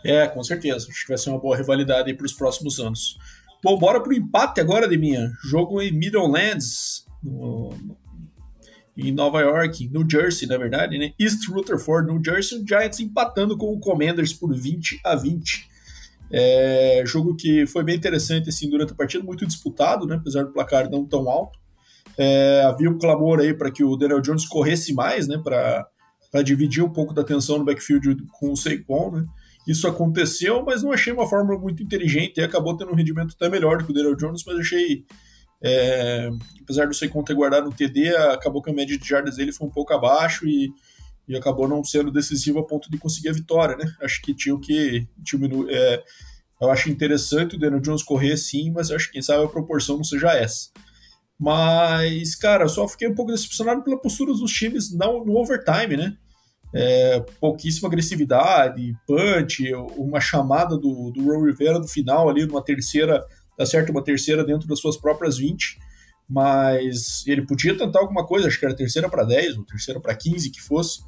É, com certeza. Acho que vai ser uma boa rivalidade para os próximos anos. Bom, bora para o empate agora, Deminha. Jogo em Middlelands, no, em Nova York, New Jersey, na verdade, né? East Rutherford, New Jersey, o Giants empatando com o Commanders por 20 a 20. É, jogo que foi bem interessante assim, durante a partida, muito disputado, né? apesar do placar não tão alto. É, havia um clamor aí para que o Daniel Jones corresse mais, né? para dividir um pouco da atenção no backfield com o Saquon. Né? Isso aconteceu, mas não achei uma fórmula muito inteligente e acabou tendo um rendimento até melhor do que o Daniel Jones, mas achei, é, apesar do Seikon ter guardado um TD, acabou que a média de jardas dele foi um pouco abaixo e, e acabou não sendo decisivo a ponto de conseguir a vitória, né? Acho que tinha que diminuir. É, eu acho interessante o Daniel Jones correr sim, mas acho que quem sabe a proporção não seja essa. Mas, cara, só fiquei um pouco decepcionado pela postura dos times no, no overtime, né? É, pouquíssima agressividade, punch, uma chamada do, do Ron Rivera no final ali, numa terceira, tá certo, uma terceira dentro das suas próprias 20, mas ele podia tentar alguma coisa, acho que era terceira para 10 ou terceira para 15 que fosse.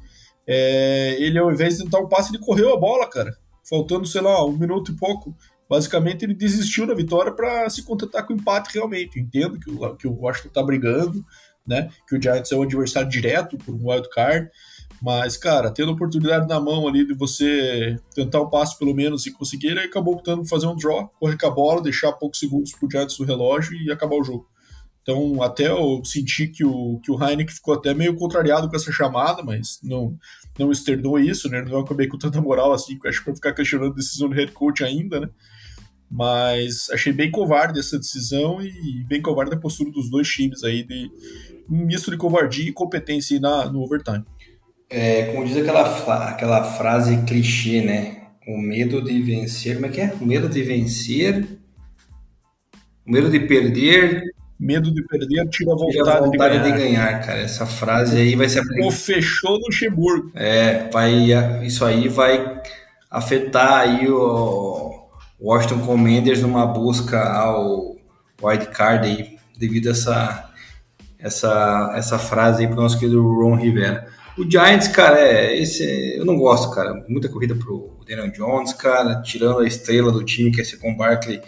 É, ele, ao invés de tentar um passe, ele correu a bola, cara, faltando, sei lá, um minuto e pouco. Basicamente, ele desistiu da vitória para se contentar com o empate realmente. Eu entendo que o, que o Washington está brigando, né? Que o Giants é um adversário direto por um wild card. Mas, cara, tendo a oportunidade na mão ali de você tentar um passo pelo menos e conseguir, ele acabou optando por fazer um draw, correr com a bola, deixar poucos segundos pro Giants no relógio e acabar o jogo. Então, até eu senti que o, que o Heineken ficou até meio contrariado com essa chamada, mas não, não externou isso, né? Não acabei com tanta moral assim, acho que ficar questionando a decisão do head coach ainda, né? Mas achei bem covarde essa decisão e bem covarde a postura dos dois times aí, de um misto de covardia e competência na, no overtime. É, como diz aquela, aquela frase clichê, né? O medo de vencer, como é que é? O medo de vencer, o medo de perder. Medo de perder tira a vontade, tira a vontade de, ganhar. de, ganhar. cara. Essa frase aí vai ser O fechou no Luxemburgo. É, vai, isso aí vai afetar aí o Washington Commanders numa busca ao wild card aí, devido a essa, essa, essa frase aí pro nosso querido Ron Rivera. O Giants, cara, é, esse é, eu não gosto, cara. Muita corrida pro Daniel Jones, cara, tirando a estrela do time, que é ser com Barkley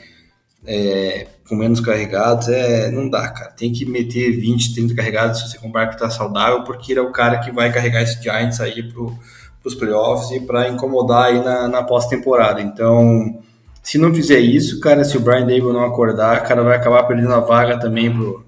é, com menos carregados, é, não dá, cara. Tem que meter 20, 30 carregados se o com Barkley tá saudável, porque ele é o cara que vai carregar esse Giants aí pro, pros playoffs e para incomodar aí na, na pós-temporada. Então, se não fizer isso, cara, se o Brian Dable não acordar, cara, vai acabar perdendo a vaga também pro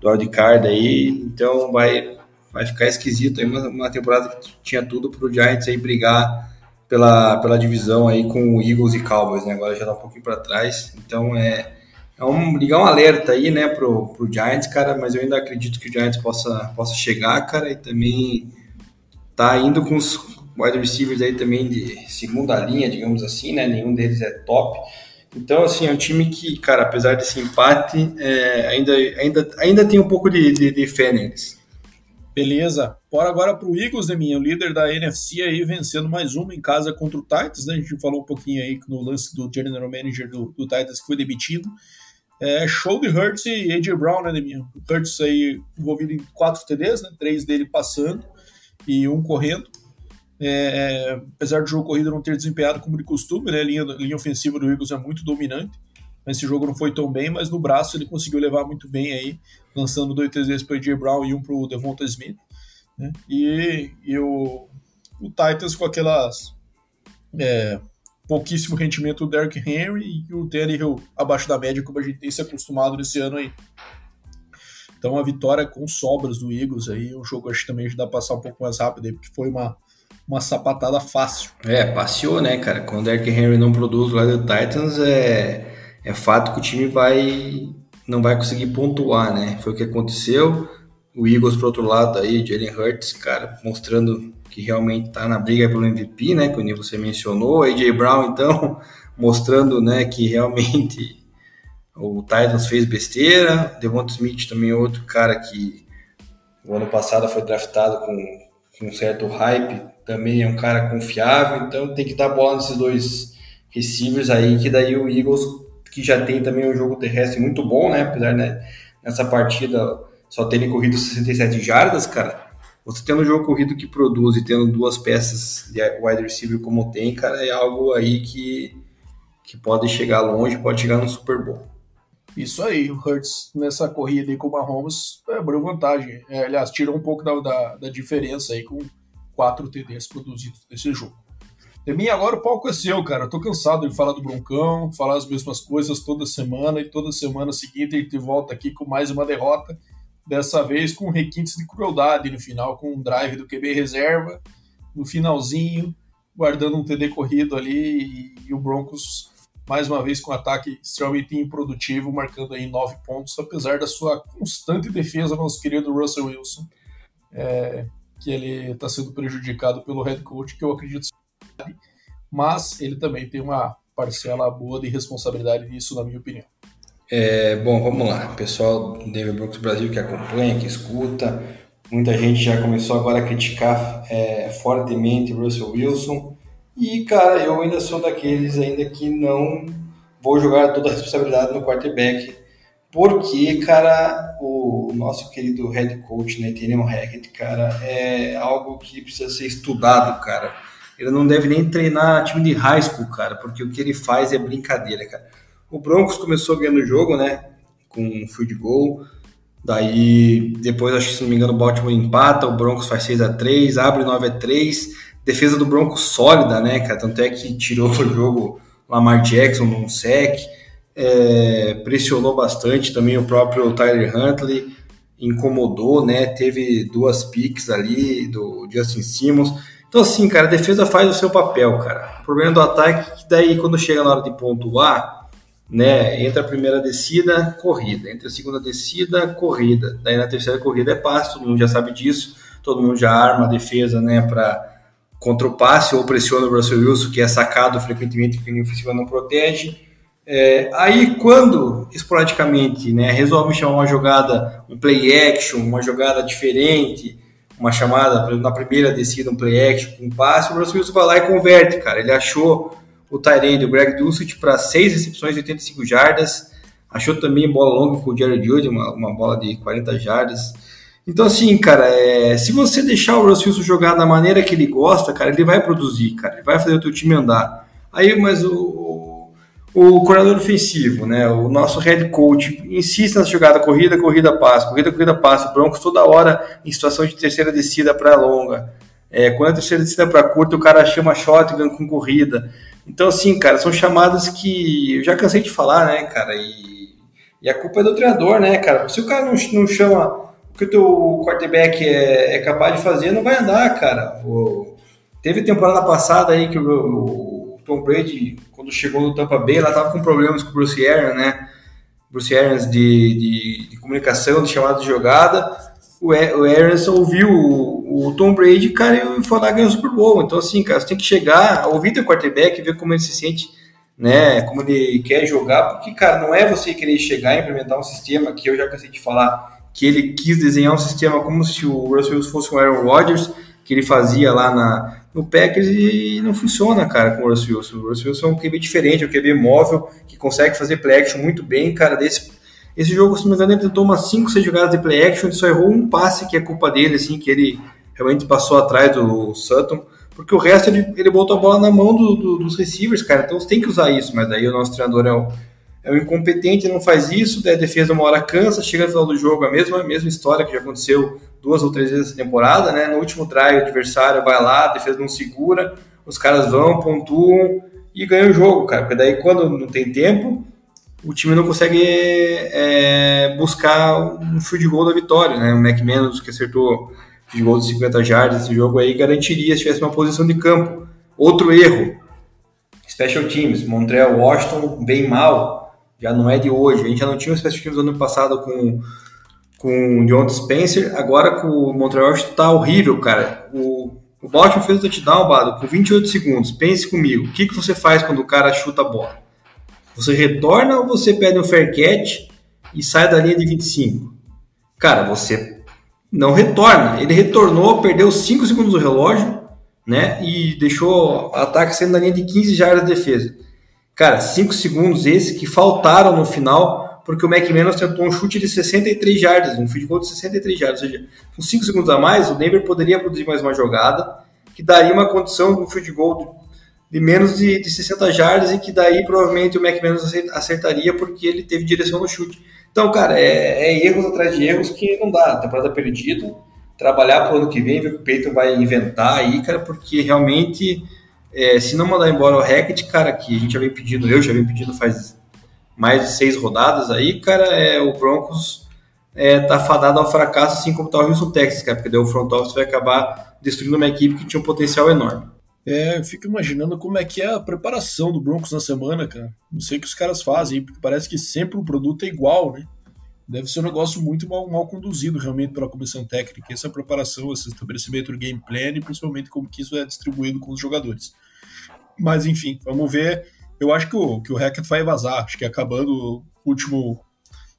do wildcard aí, então vai vai ficar esquisito aí uma, uma temporada que tinha tudo pro Giants aí brigar pela, pela divisão aí com o Eagles e Cowboys, né? Agora já tá um pouquinho para trás. Então é, é um ligar um alerta aí, né, pro, pro Giants, cara, mas eu ainda acredito que o Giants possa possa chegar, cara, e também tá indo com os wide receivers aí também de segunda linha, digamos assim, né? Nenhum deles é top. Então, assim, é um time que, cara, apesar desse empate, é, ainda, ainda, ainda tem um pouco de, de, de fé neles. Beleza. Bora agora pro Eagles, né, minha? O líder da NFC aí vencendo mais uma em casa contra o Titans, né? A gente falou um pouquinho aí no lance do General Manager do, do Titans que foi demitido. É, show de Hurts e AJ Brown, né, minha? O Hurts aí envolvido em quatro TDs, né? Três dele passando e um correndo. É, apesar do jogo corrido não ter desempenhado como de costume, né? A linha, a linha ofensiva do Eagles é muito dominante esse jogo não foi tão bem, mas no braço ele conseguiu levar muito bem aí, lançando dois três vezes para o Brown e um para o Devonta Smith. Né? E, e o, o Titans com aquelas é, pouquíssimo rendimento do Derrick Henry e o Tannehill abaixo da média, como a gente tem se acostumado nesse ano aí. Então a vitória com sobras do Eagles aí, o jogo acho que também dá para passar um pouco mais rápido aí, porque foi uma, uma sapatada fácil. É, passeou, né, cara? Quando o Derrick Henry não produz lá do Titans, é é fato que o time vai não vai conseguir pontuar, né? Foi o que aconteceu. O Eagles, por outro lado, aí, Jalen Hurts, cara, mostrando que realmente tá na briga pelo MVP, né? Como você mencionou. AJ Brown, então, mostrando, né, que realmente o Titans fez besteira. Devonta Smith também é outro cara que o ano passado foi draftado com, com um certo hype, também é um cara confiável, então tem que dar bola nesses dois receivers aí, que daí o Eagles que já tem também um jogo terrestre muito bom, né? Apesar né, nessa partida só terem corrido 67 jardas, cara. Você tendo um jogo corrido que produz e tendo duas peças de wide receiver como tem, cara, é algo aí que, que pode chegar longe, pode chegar no Super Bowl. Isso aí, o Hurts nessa corrida aí com o Mahomes abriu vantagem. É, aliás, tirou um pouco da, da, da diferença aí com quatro TDs produzidos nesse jogo. De mim agora o palco é seu, cara. Eu tô cansado de falar do Broncão, falar as mesmas coisas toda semana e toda semana seguinte a gente volta aqui com mais uma derrota. Dessa vez com requintes de crueldade no final, com um drive do QB reserva, no finalzinho, guardando um TD corrido ali e, e o Broncos mais uma vez com um ataque extremamente improdutivo, marcando aí nove pontos, apesar da sua constante defesa, nosso querido Russell Wilson, é, que ele está sendo prejudicado pelo head coach, que eu acredito mas ele também tem uma parcela boa de responsabilidade nisso, na minha opinião. É, bom, vamos lá. Pessoal do Denver Broncos Brasil que acompanha, que escuta, muita gente já começou agora a criticar é, fortemente Russell Wilson. E, cara, eu ainda sou daqueles ainda que não vou jogar toda a responsabilidade no quarterback, porque, cara, o nosso querido head coach, né, Nathaniel Hackett, cara, é algo que precisa ser estudado, cara. Ele não deve nem treinar time de high school, cara, porque o que ele faz é brincadeira, cara. O Broncos começou ganhando o jogo, né, com um field goal, daí depois, acho que se não me engano, o Baltimore empata, o Broncos faz 6 a 3 abre 9 a 3 defesa do Broncos sólida, né, cara, tanto é que tirou o jogo Lamar Jackson num sec, é, pressionou bastante também o próprio Tyler Huntley, incomodou, né? Teve duas picks ali do Justin Simmons. Então, assim, cara, a defesa faz o seu papel, cara. O problema do ataque é que daí, quando chega na hora de pontuar, né? Entra a primeira descida, corrida. Entra a segunda descida, corrida. Daí na terceira corrida é passe, todo mundo já sabe disso. Todo mundo já arma a defesa, né? Para contra o passe ou pressiona o Russell Wilson, que é sacado frequentemente porque a linha ofensiva não protege. É, aí, quando esporadicamente né, resolve chamar uma jogada, um play action, uma jogada diferente, uma chamada, na primeira descida, um play action um passe, o Russell Wilson vai lá e converte, cara. Ele achou o Tyrande, o Greg Dulcich, para seis recepções, 85 jardas. Achou também bola longa com o Jared Judy, uma, uma bola de 40 jardas. Então, assim, cara, é, se você deixar o Russell Wilson jogar da maneira que ele gosta, cara, ele vai produzir, cara, ele vai fazer o teu time andar. Aí, mas o, o coordenador ofensivo, né, o nosso head coach, insiste nessa jogada corrida, corrida, passe, corrida, corrida, passe, Broncos toda hora em situação de terceira descida para longa. É, quando a terceira descida para curta, o cara chama shotgun com corrida. Então, assim, cara, são chamadas que eu já cansei de falar, né, cara, e, e a culpa é do treinador, né, cara. Se o cara não, não chama que o teu quarterback é, é, capaz de fazer, não vai andar, cara. O, teve temporada passada aí que o, o, Tom Brady, quando chegou no Tampa Bay, ela tava com problemas com o Bruce Arians, né? Bruce Arians de, de, de comunicação, de chamada de jogada. O, o Arians ouviu o, o, Tom Brady, cara, e foi lá ganhar o Super Bowl. Então, assim, cara, você tem que chegar, ouvir teu quarterback, ver como ele se sente, né? Como ele quer jogar, porque, cara, não é você querer chegar e implementar um sistema que eu já cansei de falar que ele quis desenhar um sistema como se o Russell fosse um Aaron Rodgers, que ele fazia lá na, no Packers e não funciona, cara, com o Russell Wilson. O Russell Wilson é um QB diferente, é um QB móvel, que consegue fazer play action muito bem, cara, desse... Esse jogo, se não me engano, ele tentou umas 5, 6 jogadas de play action, ele só errou um passe que é culpa dele, assim, que ele realmente passou atrás do Sutton, porque o resto ele, ele botou a bola na mão do, do, dos receivers, cara, então você tem que usar isso, mas daí o nosso treinador é o é o incompetente, não faz isso, daí a defesa uma hora cansa, chega no final do jogo, a mesma, a mesma história que já aconteceu duas ou três vezes essa temporada, né? No último try, o adversário vai lá, a defesa não segura, os caras vão, pontuam e ganham o jogo, cara. Porque daí quando não tem tempo, o time não consegue é, buscar um field goal da vitória, né? O McManus que acertou field goal de 50 jardas esse jogo aí garantiria se tivesse uma posição de campo. Outro erro, special teams, Montreal Washington bem mal, já não é de hoje. A gente já não tinha special teams no ano passado com, com o John Spencer, agora com o Montreal está horrível, cara. O, o Baltimore fez o touchdown, Bado, com 28 segundos. Pense comigo, o que, que você faz quando o cara chuta a bola? Você retorna ou você pede um fair catch e sai da linha de 25? Cara, você não retorna. Ele retornou, perdeu 5 segundos do relógio, né? E deixou o ataque saindo da linha de 15 jardas de defesa. Cara, 5 segundos esse que faltaram no final, porque o McManus tentou um chute de 63 jardas, um field goal de 63 jardas. Ou seja, com 5 segundos a mais, o Denver poderia produzir mais uma jogada, que daria uma condição de um field goal de menos de, de 60 jardas e que daí provavelmente o McManus acertaria porque ele teve direção no chute. Então, cara, é, é erros atrás de erros que não dá. Temporada perdida, trabalhar para o ano que vem, ver o que o Peyton vai inventar aí, cara, porque realmente é, se não mandar embora o Hackett, cara, que a gente já vem pedindo, eu já vem pedindo faz mais de seis rodadas aí, cara, é, o Broncos é, tá fadado ao fracasso, assim como tá o Houston Texas, cara, porque daí o front office vai acabar destruindo uma equipe que tinha um potencial enorme. É, eu fico imaginando como é que é a preparação do Broncos na semana, cara. Não sei o que os caras fazem, porque parece que sempre o produto é igual, né? Deve ser um negócio muito mal, mal conduzido realmente pela comissão técnica. Essa preparação, esse estabelecimento do game plan e principalmente como que isso é distribuído com os jogadores. Mas enfim, vamos ver. eu acho que o, que o Hackett vai vazar. Acho que acabando o último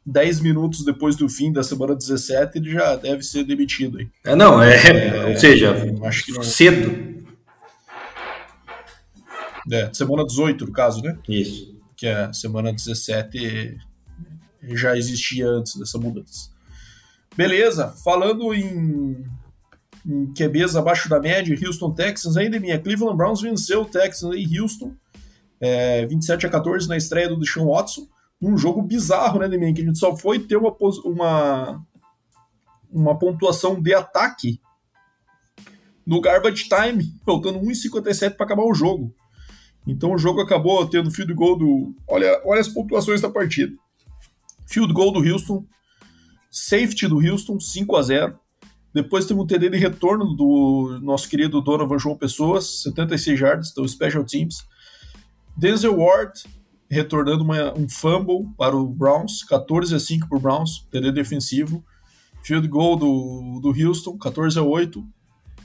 10 minutos depois do fim da semana 17, ele já deve ser demitido. Aí. É, não, é, é ou seja, acho que não... cedo. É, semana 18, no caso, né? Isso. Que é semana 17 já existia antes dessa mudança. Beleza, falando em, em QBs abaixo da média, Houston Texans, ainda minha Cleveland Browns venceu o Texans em Houston, é, 27 a 14 na estreia do Deshaun Watson um jogo bizarro, né, Deminha? Que a gente só foi ter uma, uma, uma pontuação de ataque no garbage time, faltando 1,57 para acabar o jogo. Então o jogo acabou tendo field goal do. Olha, olha as pontuações da partida. Field goal do Houston, safety do Houston, 5 a 0 Depois teve um TD de retorno do nosso querido Donovan João Pessoas, 76 yards, do Special Teams. Denzel Ward, retornando uma, um fumble para o Browns, 14 a 5 para o Browns, TD defensivo. Field goal do, do Houston, 14 a 8,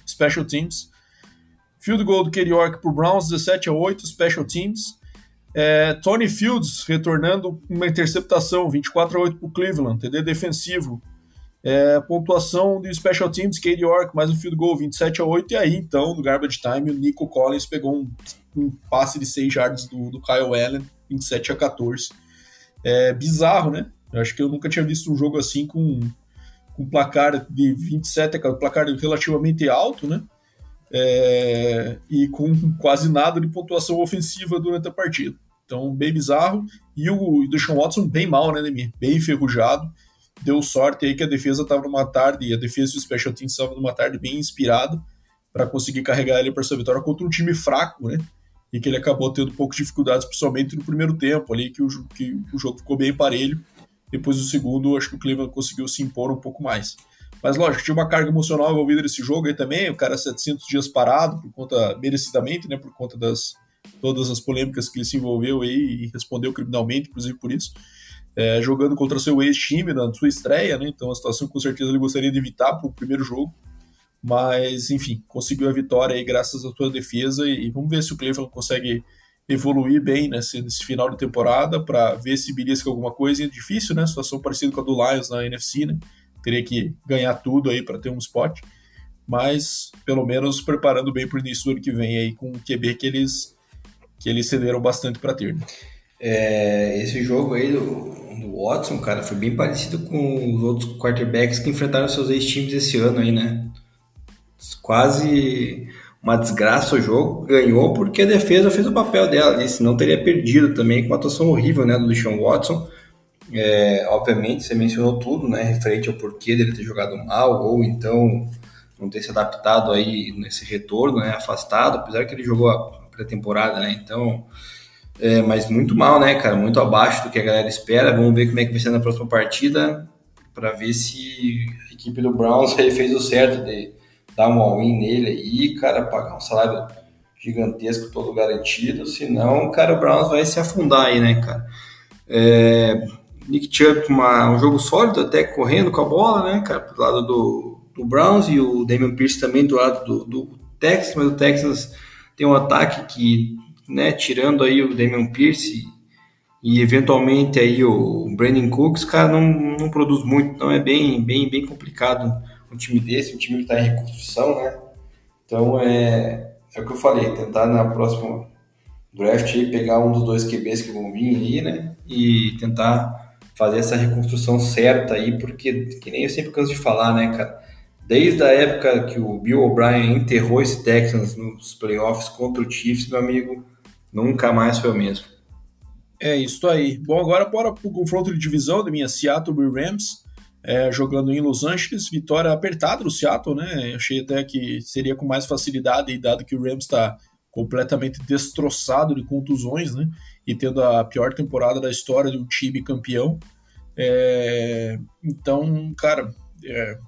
Special Teams. Field goal do Kerry York para o Browns, 17 a 8, Special Teams. É, Tony Fields retornando uma interceptação, 24 a 8 para o Cleveland, TD defensivo. É, pontuação do Special Teams, Kerry York, mais um field goal, 27 a 8. E aí, então, no garbage time, o Nico Collins pegou um, um passe de 6 yards do, do Kyle Allen 27 a 14. É bizarro, né? Eu acho que eu nunca tinha visto um jogo assim com, com placar de 27, placar relativamente alto, né? É, e com quase nada de pontuação ofensiva durante a partida. Então, bem bizarro. E o, o Deshaun Watson bem mal, né, Demir? Bem enferrujado. Deu sorte aí que a defesa estava numa tarde, e a defesa e o Special Teams estavam numa tarde bem inspirada para conseguir carregar ele para essa vitória contra um time fraco, né? e que ele acabou tendo de dificuldades, principalmente no primeiro tempo ali, que o, que o jogo ficou bem parelho. Depois do segundo, acho que o Cleveland conseguiu se impor um pouco mais. Mas lógico, tinha uma carga emocional envolvida nesse jogo aí também, o cara 700 dias parado, por conta, merecidamente, né, por conta das todas as polêmicas que ele se envolveu aí e respondeu criminalmente, inclusive por isso. É, jogando contra seu ex-time na sua estreia, né? Então, a situação com certeza ele gostaria de evitar para o primeiro jogo. Mas, enfim, conseguiu a vitória aí graças à sua defesa e, vamos ver se o Cleveland consegue evoluir bem nesse, nesse final de temporada para ver se belisca alguma coisa. É difícil, né? Situação parecida com a do Lions na NFC, né? Teria que ganhar tudo aí para ter um spot. Mas, pelo menos, preparando bem para o início do ano que vem aí com o QB que eles, que eles cederam bastante para ter. Né? É, esse jogo aí do, do Watson, cara, foi bem parecido com os outros quarterbacks que enfrentaram seus ex-times esse ano aí, né? quase uma desgraça o jogo, ganhou porque a defesa fez o papel dela ali, senão teria perdido também com uma atuação horrível né, do Deshaun Watson. É, obviamente, você mencionou tudo, né, referente ao porquê dele ter jogado mal, ou então não ter se adaptado aí nesse retorno, né, afastado, apesar que ele jogou a pré-temporada, né, então, é, mas muito mal, né, cara, muito abaixo do que a galera espera, vamos ver como é que vai ser na próxima partida, para ver se a equipe do Browns aí fez o certo de dar um all-in nele aí, cara, pagar um salário gigantesco todo garantido, senão, cara, o Browns vai se afundar aí, né, cara. É, Nick Chubb uma, um jogo sólido, até correndo com a bola, né, cara, do lado do, do Browns. E o Damian Pierce também do lado do, do Texas, mas o Texas tem um ataque que, né, tirando aí o Damian Pierce e, eventualmente aí o Brandon Cooks, cara, não, não produz muito, então é bem, bem, bem complicado um time desse, um time que está em reconstrução, né? Então é, é o que eu falei, tentar na próxima draft aí pegar um dos dois QBs que vão vir aí, né? E tentar fazer essa reconstrução certa aí, porque que nem eu sempre canso de falar, né, cara? Desde a época que o Bill O'Brien enterrou esse Texans nos playoffs contra o Chiefs, meu amigo, nunca mais foi o mesmo. É isso aí. Bom, agora bora pro confronto de divisão da minha Seattle Rams é, jogando em Los Angeles, vitória apertada do Seattle, né? Achei até que seria com mais facilidade, dado que o Rams está completamente destroçado de contusões, né? E tendo a pior temporada da história de um time campeão. É, então, cara, é,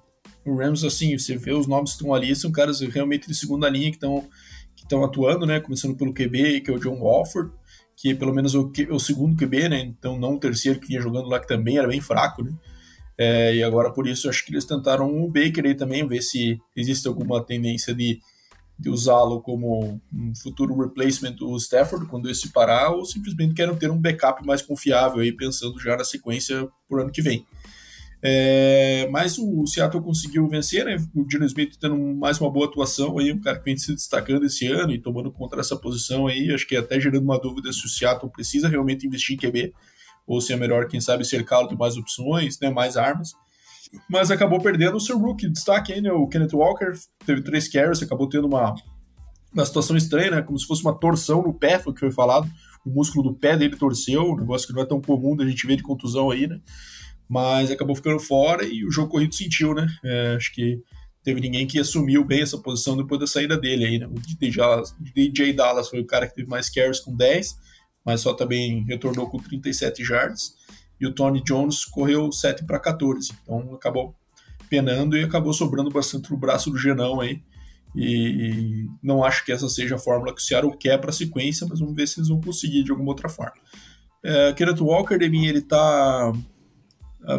o Rams, assim, você vê os nomes que estão ali, são caras realmente de segunda linha que estão que estão atuando, né? Começando pelo QB, que é o John Walford, que é pelo menos o, o segundo QB, né? Então, não o terceiro que vinha jogando lá, que também era bem fraco, né? É, e agora por isso acho que eles tentaram o Baker aí também, ver se existe alguma tendência de, de usá-lo como um futuro replacement do Stafford quando esse parar, ou simplesmente querem ter um backup mais confiável aí, pensando já na sequência por ano que vem. É, mas o Seattle conseguiu vencer, né? O Dino Smith tendo mais uma boa atuação aí, um cara que vem se destacando esse ano e tomando conta dessa posição aí, acho que até gerando uma dúvida se o Seattle precisa realmente investir em QB ou se é melhor, quem sabe, cercá-lo de mais opções, né, mais armas. Mas acabou perdendo o seu rookie destaque aí, né, o Kenneth Walker, teve três carries, acabou tendo uma, uma situação estranha, né, como se fosse uma torção no pé, foi o que foi falado, o músculo do pé dele torceu, um negócio que não é tão comum da gente ver de contusão aí, né, mas acabou ficando fora e o jogo corrido sentiu, né? É, acho que teve ninguém que assumiu bem essa posição depois da saída dele aí, né? O DJ Dallas, DJ Dallas foi o cara que teve mais carries com 10, mas só também retornou com 37 jardas. E o Tony Jones correu 7 para 14. Então acabou penando e acabou sobrando bastante no braço do Genão aí. E não acho que essa seja a fórmula que o Seattle quer para a sequência, mas vamos ver se eles vão conseguir de alguma outra forma. É, Kenneth Walker, de mim, ele tá ah,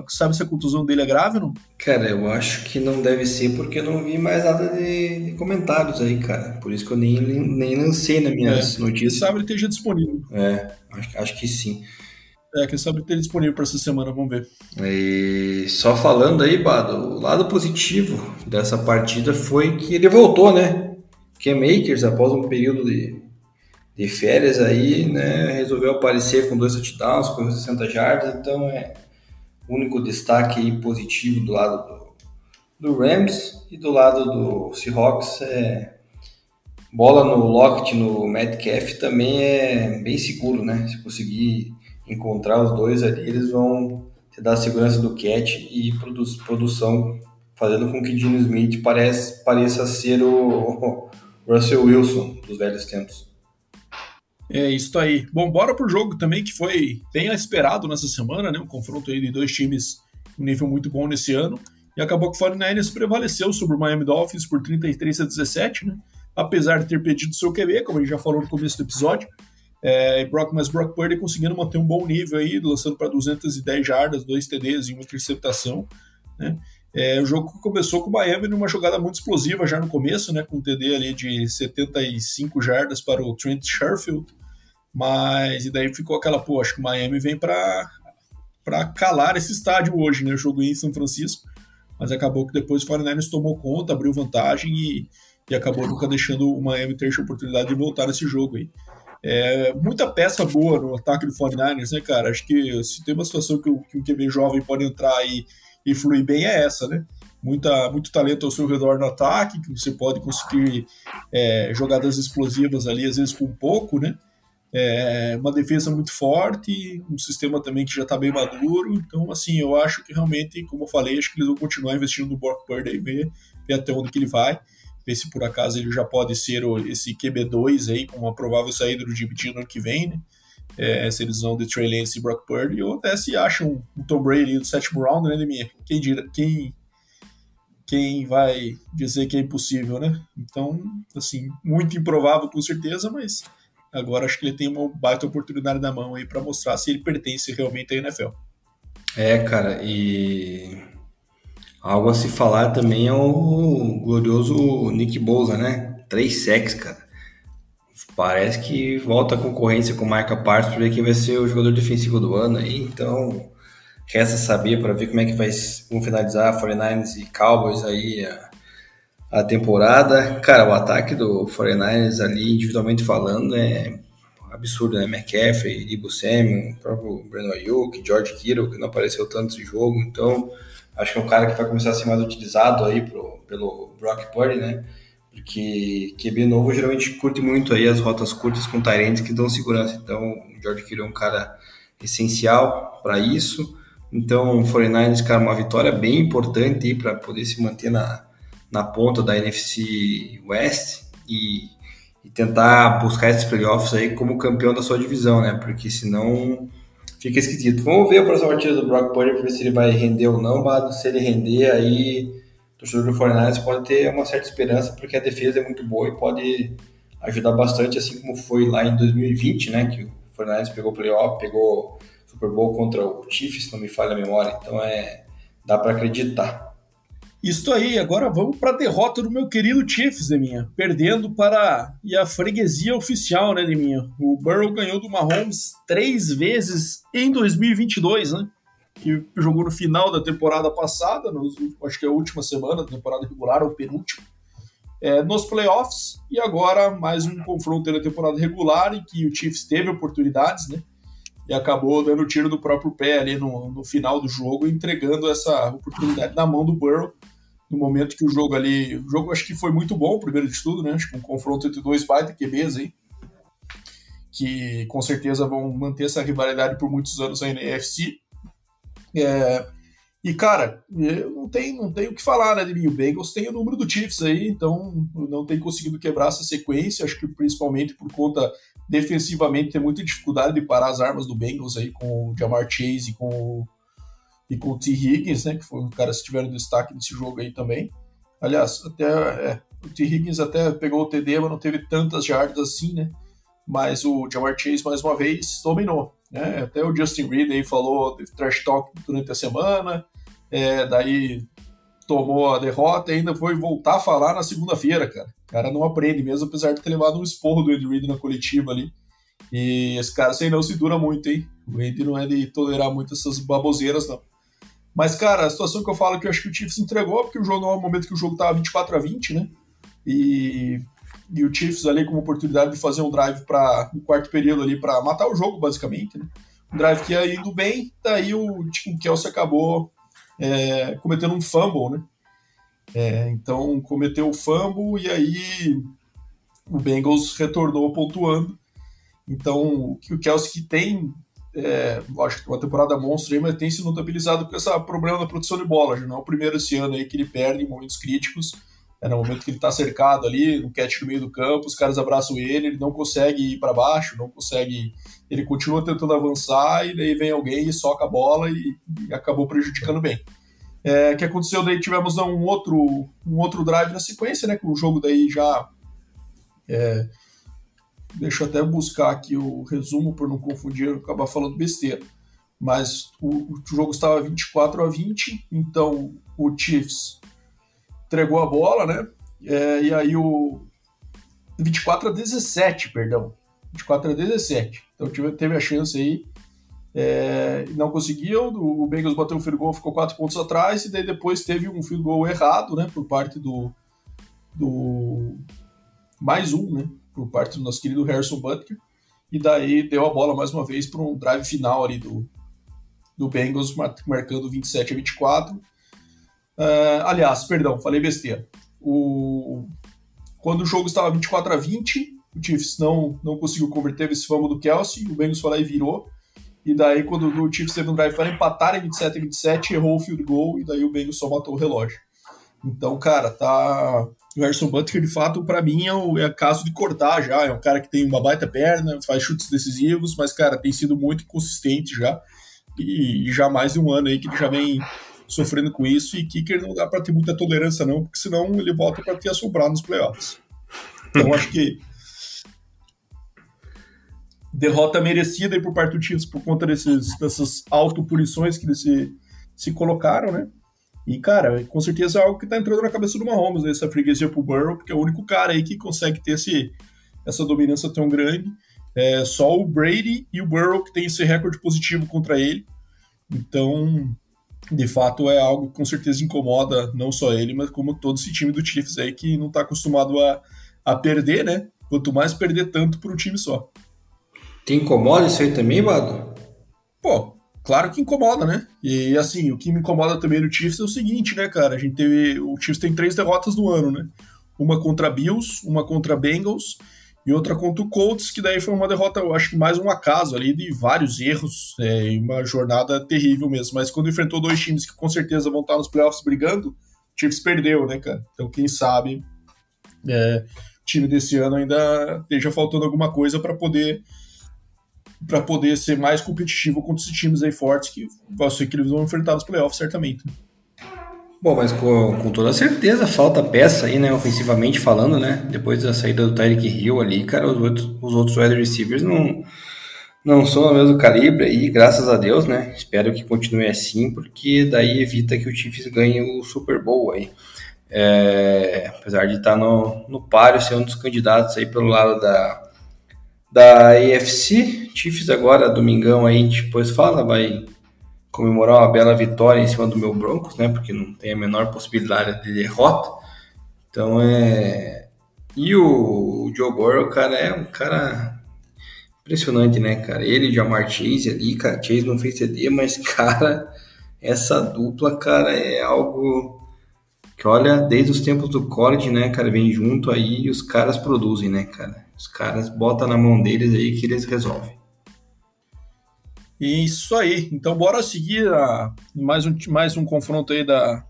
sabe se a contusão dele é grave ou não? Cara, eu acho que não deve ser porque eu não vi mais nada de, de comentários aí, cara. Por isso que eu nem, nem lancei nas minhas é, notícias. Quem sabe ele esteja disponível. É, acho, acho que sim. É, quem sabe ele esteja disponível para essa semana, vamos ver. E só falando aí, Bado, o lado positivo dessa partida foi que ele voltou, né? Que Makers, após um período de, de férias aí, né, resolveu aparecer com dois touchdowns, com 60 jardas, então é único destaque positivo do lado do, do Rams e do lado do Seahawks é bola no Lockett, no Metcalf também é bem seguro, né? Se conseguir encontrar os dois ali, eles vão te dar a segurança do catch e produ produção, fazendo com que Gene Smith pareça, pareça ser o Russell Wilson dos velhos tempos. É isso aí. Bom, bora pro jogo também, que foi bem esperado nessa semana, né? Um confronto aí de dois times um nível muito bom nesse ano. E acabou que o 49ers prevaleceu sobre o Miami Dolphins por 33 a 17, né? Apesar de ter pedido seu QB, como a gente já falou no começo do episódio. É, Brock, mas Brock Purdy conseguindo manter um bom nível aí, lançando para 210 jardas, dois TDs e uma interceptação, né? É, o jogo começou com o Miami numa jogada muito explosiva já no começo, né, com um TD ali de 75 jardas para o Trent Sherfield, mas e daí ficou aquela, pô, acho que o Miami vem para para calar esse estádio hoje, né, o jogo em São Francisco, mas acabou que depois o 49ers tomou conta, abriu vantagem e, e acabou nunca deixando o Miami ter a oportunidade de voltar nesse jogo aí. É, muita peça boa no ataque do 49ers, né, cara? Acho que se tem uma situação que, o, que um QB jovem pode entrar e e fluir bem é essa, né? Muita, muito talento ao seu redor no ataque, que você pode conseguir é, jogadas explosivas ali, às vezes com pouco, né? É, uma defesa muito forte, um sistema também que já está bem maduro. Então, assim, eu acho que realmente, como eu falei, acho que eles vão continuar investindo no Brock Purdy e ver, ver até onde que ele vai. Ver se por acaso ele já pode ser esse QB2 aí, com uma provável saída do Jimmy no ano que vem, né? é, se eles vão de Trey Lance e Brock Purdy, ou até se acham um Tom Brady do sétimo round, né, minha Quem, dira, quem, quem vai dizer que é impossível, né? Então, assim, muito improvável com certeza, mas agora acho que ele tem uma baita oportunidade na mão aí para mostrar se ele pertence realmente à NFL. É, cara, e algo a se falar também é o glorioso Nick Bosa, né? Três sacks, cara parece que volta a concorrência com marca Parsons para ver quem vai ser o jogador defensivo do ano aí, então resta saber para ver como é que vai, vão finalizar 49ers e Cowboys aí a temporada. Cara, o ataque do 49ers ali, individualmente falando, é absurdo, né? McCaffrey, Ibo Samuel, o próprio Breno Ayuk, George Kittle, que não apareceu tanto nesse jogo, então acho que é um cara que vai começar a ser mais utilizado aí pro, pelo Brock Purdy, né? porque QB novo geralmente curte muito aí as rotas curtas com Tyrants que dão segurança. Então, o George Kittle é um cara essencial para isso. Então, o 49ers, cara, uma vitória bem importante para poder se manter na, na ponta da NFC West e, e, tentar buscar esses playoffs aí como campeão da sua divisão, né? Porque senão fica esquisito. Vamos ver a próxima partida do Brock Purdy para ver se ele vai render ou não, mas se ele render aí torcedor do Fortnite pode ter uma certa esperança, porque a defesa é muito boa e pode ajudar bastante, assim como foi lá em 2020, né, que o Fortnite pegou playoff, pegou Super Bowl contra o Chiefs, se não me falha a memória, então é dá para acreditar. Isso aí, agora vamos para a derrota do meu querido Chiefs, Deminha. Perdendo para e a freguesia oficial, né, Deminha? O Burrow ganhou do Mahomes três vezes em 2022, né? Que jogou no final da temporada passada, nos, acho que é a última semana da temporada regular, ou penúltimo, é, nos playoffs. E agora mais um confronto na temporada regular em que o Chiefs teve oportunidades, né? E acabou dando tiro do próprio pé ali no, no final do jogo, entregando essa oportunidade na mão do Burrow no momento que o jogo ali. O jogo acho que foi muito bom, primeiro de tudo, né? Acho que um confronto entre dois baita QBs aí. Que com certeza vão manter essa rivalidade por muitos anos aí na EFC. É, e, cara, não tem, não tem o que falar, né, de. O Bengals tem o número do Chiefs aí, então não tem conseguido quebrar essa sequência. Acho que principalmente por conta, defensivamente, tem muita dificuldade de parar as armas do Bengals aí com o Jamar Chase e com e com o T. Higgins, né, que foi um cara que tiveram destaque nesse jogo aí também. Aliás, até é, o T. Higgins até pegou o TD, mas não teve tantas jardas assim, né? Mas o Jamar Chase, mais uma vez, dominou. Né? Até o Justin Reed aí falou de trash talk durante a semana, é, daí tomou a derrota e ainda foi voltar a falar na segunda-feira, cara. O cara não aprende mesmo, apesar de ter levado um esporro do Ed Reed na coletiva ali. E esse cara assim não se dura muito, hein? O Ed não é de tolerar muito essas baboseiras, não. Mas, cara, a situação que eu falo é que eu acho que o Chiefs entregou, porque o jogo é o momento que o jogo tava 24 a 20, né? E, e o Chiefs ali com uma oportunidade de fazer um drive para um quarto período ali para matar o jogo, basicamente, né? Um drive que ia indo bem, daí o, tipo, o Kelsey acabou é, cometendo um fumble, né? É, então cometeu o fumble e aí o Bengals retornou pontuando. Então o Kelsey que tem é, lógico que uma temporada monstro aí, mas tem se notabilizado com esse problema da produção de bola. Já não é o primeiro esse ano aí que ele perde em momentos críticos. É no momento que ele está cercado ali, no catch no meio do campo, os caras abraçam ele, ele não consegue ir para baixo, não consegue. Ele continua tentando avançar e daí vem alguém e soca a bola e, e acabou prejudicando bem. É, que aconteceu daí tivemos um outro um outro drive na sequência, né? Com o jogo daí já é, Deixa eu até buscar aqui o resumo para não confundir e acabar falando besteira. Mas o, o, jogo estava 24 a 20, então o Chiefs entregou a bola, né? É, e aí o 24 a 17, perdão. 24 a 17. Então tive, teve a chance aí. É, não conseguiu, o Bengals bateu o field goal, ficou 4 pontos atrás, e daí depois teve um field goal errado, né, por parte do, do mais um, né, por parte do nosso querido Harrison Butker. E daí deu a bola mais uma vez para um drive final ali do, do Bengals, marcando 27 a 24. Uh, ah, aliás, perdão, falei besteira. O, quando o jogo estava 24 a 20, o Chiefs não, não conseguiu converter esse fumble do Kelsey, o Bengals foi lá e virou. E daí, quando o Chiefs teve um drive para empatar em 27 a 27, errou o field goal e daí o Bengals só matou o relógio. Então, cara, tá o Harrison Butker, de fato, para mim é, o, é caso de cortar já. É um cara que tem uma baita perna, faz chutes decisivos, mas, cara, tem sido muito consistente já. E, e já mais de um ano aí que ele já vem sofrendo com isso. E Kicker não dá para ter muita tolerância, não, porque senão ele volta para ter assombrado nos playoffs. Então, acho que derrota merecida por parte do Chiefs por conta desses, dessas autopunições que eles se, se colocaram, né? E, cara, com certeza é algo que tá entrando na cabeça do Mahomes, né, essa freguesia pro Burrow, porque é o único cara aí que consegue ter esse, essa dominância tão grande. É só o Brady e o Burrow que tem esse recorde positivo contra ele. Então, de fato, é algo que com certeza incomoda não só ele, mas como todo esse time do Chiefs aí que não tá acostumado a, a perder, né? Quanto mais perder tanto por um time só. Te incomoda isso aí também, Bado? Pô, Claro que incomoda, né? E assim, o que me incomoda também no Chiefs é o seguinte, né, cara? A gente teve. O Chiefs tem três derrotas no ano, né? Uma contra Bills, uma contra Bengals e outra contra o Colts, que daí foi uma derrota, eu acho que mais um acaso ali, de vários erros, é, uma jornada terrível mesmo. Mas quando enfrentou dois times que com certeza vão estar nos playoffs brigando, o Chiefs perdeu, né, cara? Então, quem sabe é, o time desse ano ainda esteja faltando alguma coisa para poder para poder ser mais competitivo contra esses times aí fortes que vai ser que eles vão enfrentar nos playoffs, certamente. Bom, mas com, com, toda certeza falta peça aí, né, ofensivamente falando, né, depois da saída do Tyreek Hill ali, cara, os outros, os outros wide receivers não, não são do mesmo calibre aí, graças a Deus, né? Espero que continue assim, porque daí evita que o Chiefs ganhe o Super Bowl aí. É, apesar de estar no, no páreo, ser um dos candidatos aí pelo lado da, da AFC. Chiefs agora, domingão aí, depois fala, vai comemorar uma bela vitória em cima do meu Broncos, né? Porque não tem a menor possibilidade de derrota. Então é. E o, o Joe Burrow, cara, é um cara Impressionante, né, cara? Ele e Jamar Chase ali, cara. Chase não fez CD, mas, cara, essa dupla, cara, é algo que, olha, desde os tempos do college, né, cara, vem junto aí e os caras produzem, né, cara? Os caras botam na mão deles aí que eles resolvem. Isso aí. Então, bora seguir a, mais, um, mais um confronto aí da,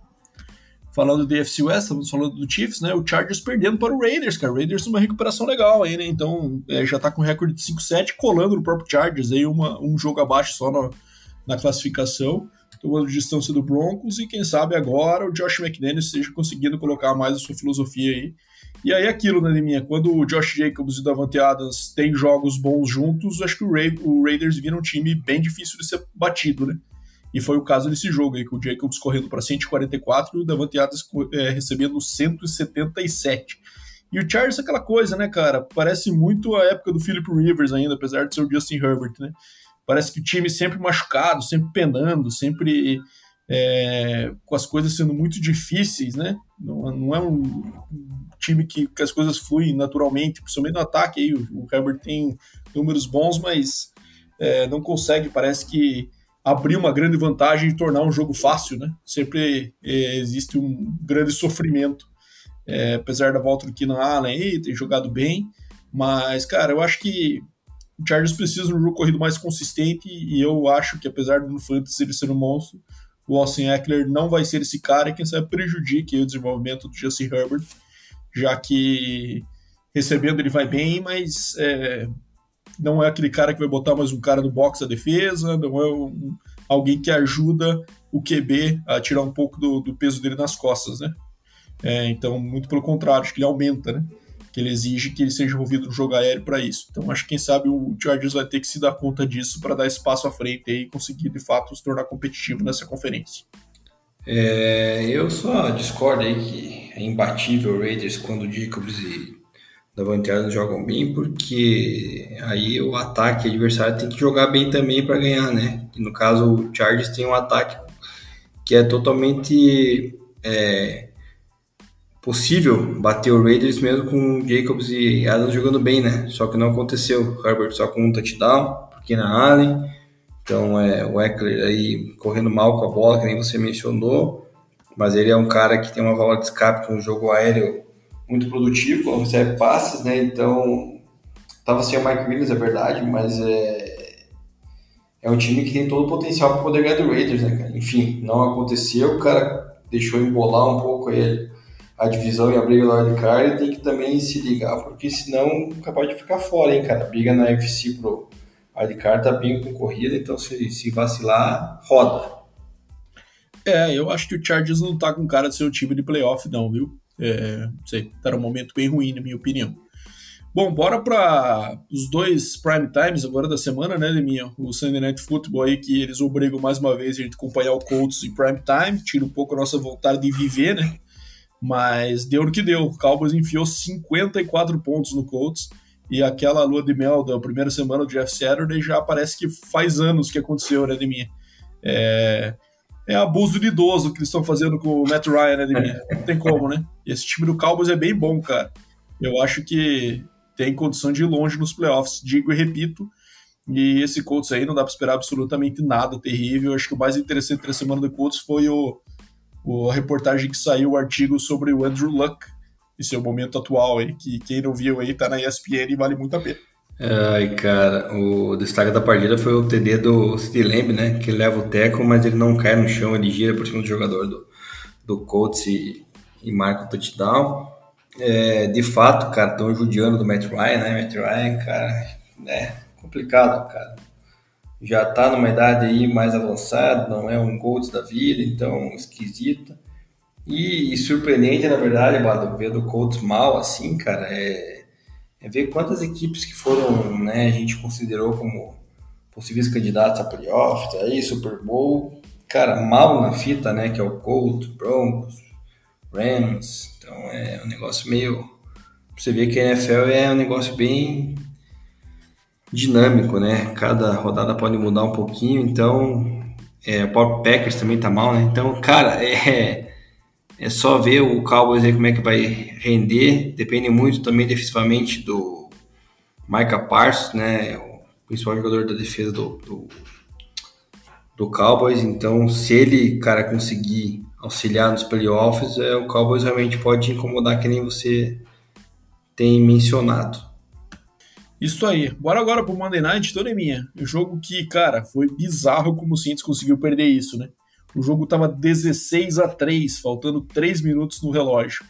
falando do FC West, estamos falando do Chiefs, né? O Chargers perdendo para o Raiders, cara. O Raiders uma recuperação legal aí, né? Então é, já tá com recorde de 5-7, colando no próprio Chargers aí, uma, um jogo abaixo só no, na classificação, tomando distância do Broncos, e quem sabe agora o Josh McDaniels esteja conseguindo colocar mais a sua filosofia aí. E aí aquilo, né, minha? Quando o Josh Jacobs e o Davante Adams têm jogos bons juntos, acho que o, Ra o Raiders vira um time bem difícil de ser batido, né? E foi o caso desse jogo aí, com o Jacobs correndo para 144 e o Davante Adams é, recebendo 177. E o Chargers é aquela coisa, né, cara? Parece muito a época do Philip Rivers ainda, apesar de ser o Justin Herbert, né? Parece que o time sempre machucado, sempre penando, sempre é, com as coisas sendo muito difíceis, né? Não, não é um time que, que, as coisas fluem naturalmente, principalmente no ataque. Aí, o, o Herbert tem números bons, mas é, não consegue, parece que abrir uma grande vantagem e tornar um jogo fácil, né? Sempre é, existe um grande sofrimento, é, apesar da volta do Keenan Allen aí, ter jogado bem, mas, cara, eu acho que o Chargers precisa de um jogo corrido mais consistente e eu acho que, apesar do Fantasy ele ser um monstro, o Austin Eckler não vai ser esse cara e quem sabe prejudique o desenvolvimento do Justin Herbert, já que recebendo ele vai bem, mas é, não é aquele cara que vai botar mais um cara no box da defesa, não é um, alguém que ajuda o QB a tirar um pouco do, do peso dele nas costas, né? É, então, muito pelo contrário, acho que ele aumenta, né? Que ele exige que ele seja envolvido no jogo aéreo para isso. Então, acho que quem sabe o Chargers vai ter que se dar conta disso para dar espaço à frente e conseguir de fato se tornar competitivo nessa conferência. É, eu só discordo aí que é imbatível o Raiders quando Jacobs e Davante Adams jogam bem, porque aí o ataque adversário tem que jogar bem também para ganhar, né? E no caso, o Chargers tem um ataque que é totalmente é, possível bater o Raiders mesmo com Jacobs e Adams jogando bem, né? Só que não aconteceu. Herbert só com um touchdown, na Allen. Então, é, o Eckler aí correndo mal com a bola, que nem você mencionou. Mas ele é um cara que tem uma válvula de escape com o jogo aéreo muito produtivo, recebe passes, né? Então, estava sem o Mike Williams, é verdade, mas é, é um time que tem todo o potencial para poder ganhar do Raiders, né? Enfim, não aconteceu, o cara deixou embolar um pouco aí a divisão e a briga do wildcard tem que também se ligar, porque senão capaz de ficar fora, hein, cara? A briga na UFC pro wildcard tá bem concorrida, então se, se vacilar, roda. É, eu acho que o Chargers não tá com cara de ser um time de playoff, não, viu? É, não sei, tá num momento bem ruim, na minha opinião. Bom, bora para os dois prime times agora da semana, né, Leminha? O Sunday Night Football aí, que eles obrigam mais uma vez a gente acompanhar o Colts em prime time, tira um pouco a nossa vontade de viver, né? Mas deu no que deu. O Cowboys enfiou 54 pontos no Colts e aquela lua de mel da primeira semana do Jeff Saturday já parece que faz anos que aconteceu, né, Leminha? É, é abuso de idoso que eles estão fazendo com o Matt Ryan, né, Demir? Não tem como, né? E esse time do Cowboys é bem bom, cara. Eu acho que tem condição de ir longe nos playoffs, digo e repito. E esse Colts aí não dá para esperar absolutamente nada terrível. Acho que o mais interessante da semana do Colts foi o, a reportagem que saiu, o artigo sobre o Andrew Luck e seu momento atual aí, que quem não viu aí tá na ESPN e vale muito a pena. Ai, cara, o destaque da partida foi o TD do City Lamb, né? Que leva o teco, mas ele não cai no chão, ele gira por cima do jogador do, do Colts e, e marca o touchdown. É, de fato, cara, estão judiando do Matt Ryan, né? Matt Ryan, cara, é complicado, cara. Já tá numa idade aí mais avançada, não é um Colts da vida, então esquisito. E, e surpreendente, na verdade, Bado, ver do Colts mal assim, cara, é é ver quantas equipes que foram, né, a gente considerou como possíveis candidatos a playoffs, aí Super Bowl, cara, mal na fita, né, que é o Colts, Broncos, Rams, então é um negócio meio você vê que a NFL é um negócio bem dinâmico, né? Cada rodada pode mudar um pouquinho, então é, o Packers também tá mal, né? Então, cara, é, é só ver o Cowboys aí como é que vai render. Depende muito também defensivamente do Micah Parsons, né? O principal jogador da defesa do, do, do Cowboys. Então, se ele, cara, conseguir auxiliar nos playoffs, é, o Cowboys realmente pode incomodar que nem você tem mencionado. Isso aí. Bora agora pro Monday Night, toda minha. Um jogo que, cara, foi bizarro como o Saints conseguiu perder isso, né? O jogo tava 16 a 3, faltando 3 minutos no relógio.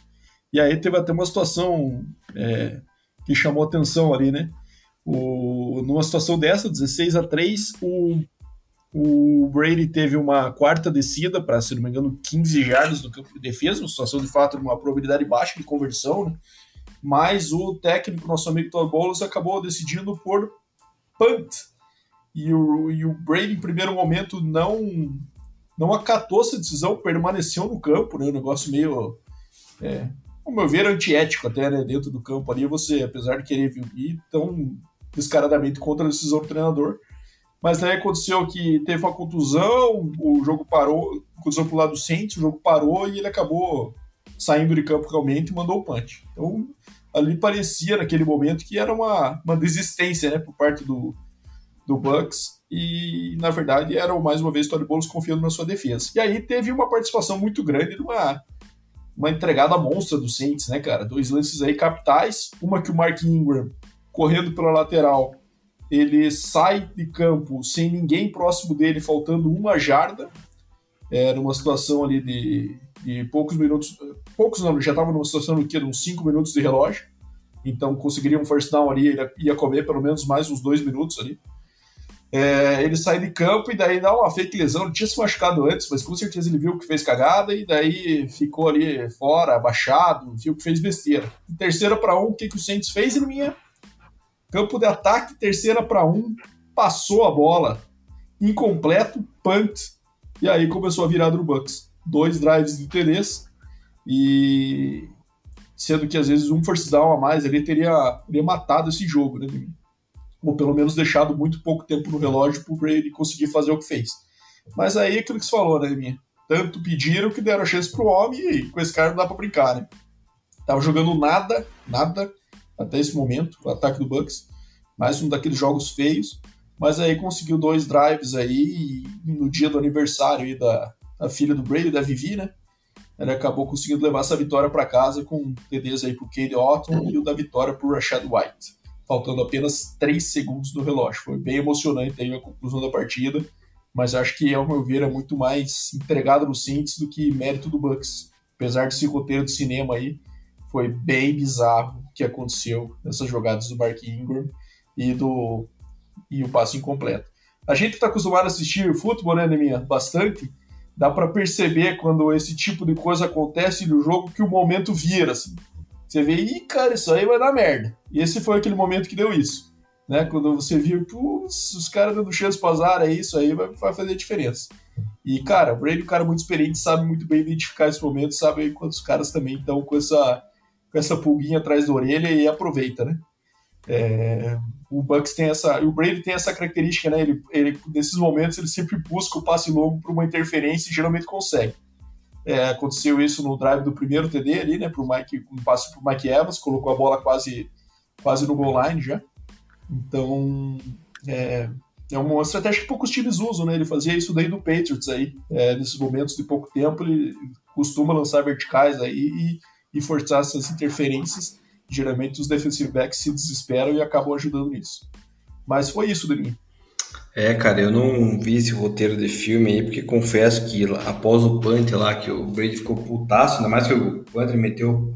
E aí teve até uma situação é, que chamou atenção ali, né? O, numa situação dessa, 16 a 3, o, o Brady teve uma quarta descida para, se não me engano, 15 jardas do campo de defesa, uma situação de fato de uma probabilidade baixa de conversão, né? Mas o técnico, nosso amigo Todd Bowles, acabou decidindo por punt. E o, e o Brady, em primeiro momento, não não acatou essa decisão, permaneceu no campo, né? Um negócio meio, é, ao meu ver, antiético até, né? Dentro do campo ali, você, apesar de querer ir tão descaradamente contra a decisão do treinador. Mas daí aconteceu que teve uma contusão, o jogo parou, contusão pro lado do o jogo parou e ele acabou saindo de campo realmente e mandou o punch. Então, ali parecia naquele momento que era uma, uma desistência né, por parte do, do Bucks e na verdade era mais uma vez o Tony Bowles confiando na sua defesa. E aí teve uma participação muito grande numa uma entregada monstra do Saints, né, cara? Dois lances aí capitais, uma que o Mark Ingram correndo pela lateral, ele sai de campo sem ninguém próximo dele, faltando uma jarda. Era uma situação ali de de poucos minutos, poucos não, já estava numa situação no que uns 5 minutos de relógio, então conseguiria um first down ali, ele ia comer pelo menos mais uns dois minutos ali. É, ele sai de campo e daí dá uma fake lesão, ele tinha se machucado antes, mas com certeza ele viu que fez cagada e daí ficou ali fora, abaixado, viu que fez besteira. Terceira para um, o que, que o Saints fez, em minha campo de ataque, terceira para um, passou a bola, incompleto, punt, e aí começou a virar do Bucks. Dois drives de TDs e sendo que às vezes um first down a mais ele teria, teria matado esse jogo, né? Ou pelo menos deixado muito pouco tempo no relógio para ele conseguir fazer o que fez. Mas aí é aquilo que você falou, né, minha? Tanto pediram que deram a chance pro homem e com esse cara não dá para brincar, né? Tava jogando nada, nada até esse momento, o ataque do Bucks. Mais um daqueles jogos feios. Mas aí conseguiu dois drives aí no dia do aniversário aí da, a filha do Brady, da Vivi, né? Ele acabou conseguindo levar essa vitória para casa com TDs aí pro Cade Otton e o da vitória pro Rashad White, faltando apenas 3 segundos do relógio. Foi bem emocionante aí a conclusão da partida, mas acho que, ao meu ver, é muito mais entregado no Saints do que mérito do Bucks. Apesar desse roteiro de cinema aí, foi bem bizarro o que aconteceu nessas jogadas do Mark Ingram e do e o passe incompleto. A gente está acostumado a assistir futebol, né, Neminha? Bastante dá para perceber quando esse tipo de coisa acontece no jogo que o momento vira, assim. Você vê, ih, cara, isso aí vai dar merda. E esse foi aquele momento que deu isso. Né? Quando você viu, putz, os caras dando chance pro azar, é isso aí, vai, vai fazer diferença. E, cara, o Brady é um cara muito experiente, sabe muito bem identificar esse momento, sabe quando os caras também estão com essa, com essa pulguinha atrás da orelha e aproveita, né? É, o Bucks tem essa, o Brady tem essa característica, né? Ele, ele nesses momentos ele sempre busca o passe longo para uma interferência e geralmente consegue. É, aconteceu isso no drive do primeiro TD ali, né? Pro Mike, um passe para Mike Evans, colocou a bola quase, quase no goal line já. Então é, é uma estratégia que poucos times usam, né? Ele fazia isso daí do Patriots aí, é, nesses momentos de pouco tempo ele costuma lançar verticais aí e, e forçar essas interferências geralmente os defensive backs se desesperam e acabam ajudando nisso. Mas foi isso, Denis. É, cara, eu não vi esse roteiro de filme aí, porque confesso que após o punt lá, que o Brady ficou putaço, ainda mais que o Panther meteu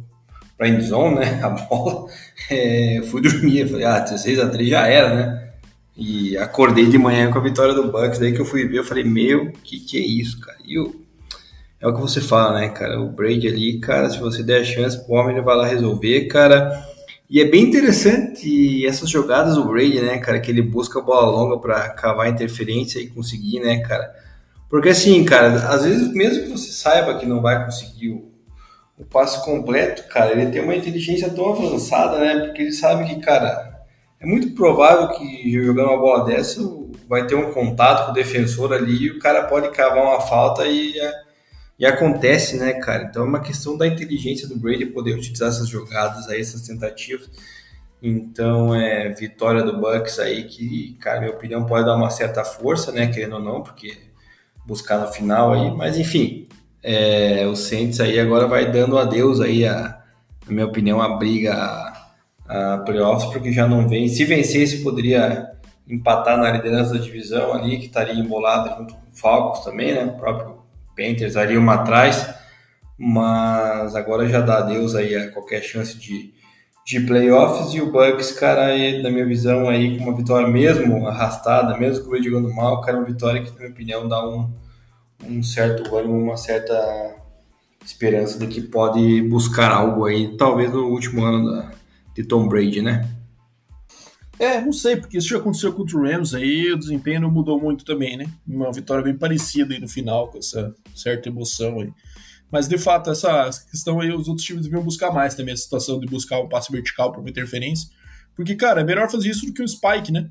pra endzone, né, a bola, é, fui dormir, falei, ah, 16 a 3 já era, né, e acordei de manhã com a vitória do Bucks, daí que eu fui ver, eu falei, meu, que que é isso, cara, e o, é o que você fala, né, cara? O Brady ali, cara, se você der a chance pro homem, ele vai lá resolver, cara. E é bem interessante essas jogadas do Brady, né, cara, que ele busca a bola longa para cavar interferência e conseguir, né, cara. Porque assim, cara, às vezes mesmo que você saiba que não vai conseguir o, o passe completo, cara, ele tem uma inteligência tão avançada, né? Porque ele sabe que, cara, é muito provável que jogando uma bola dessa vai ter um contato com o defensor ali e o cara pode cavar uma falta e, e acontece, né, cara? Então é uma questão da inteligência do Brady poder utilizar essas jogadas aí, essas tentativas. Então é vitória do Bucks aí que, cara, minha opinião pode dar uma certa força, né, querendo ou não, porque buscar no final aí, mas enfim, é, o Saints aí agora vai dando adeus aí a, na minha opinião, a briga a, a playoffs, porque já não vem. Se vencesse, poderia empatar na liderança da divisão ali, que estaria embolada junto com o Falcons também, né? O próprio Panthers ali uma atrás, mas agora já dá adeus aí a qualquer chance de, de playoffs e o Bucks, cara, aí, na minha visão aí, com uma vitória mesmo arrastada, mesmo com o jogando mal, cara, uma vitória que, na minha opinião, dá um, um certo ânimo, uma certa esperança de que pode buscar algo aí, talvez no último ano da, de Tom Brady, né? É, não sei, porque isso já aconteceu contra o Rams aí, o desempenho não mudou muito também, né? Uma vitória bem parecida aí no final, com essa certa emoção aí. Mas de fato, essa questão aí, os outros times deviam buscar mais também, a situação de buscar um passe vertical para uma interferência. Porque, cara, é melhor fazer isso do que o Spike, né?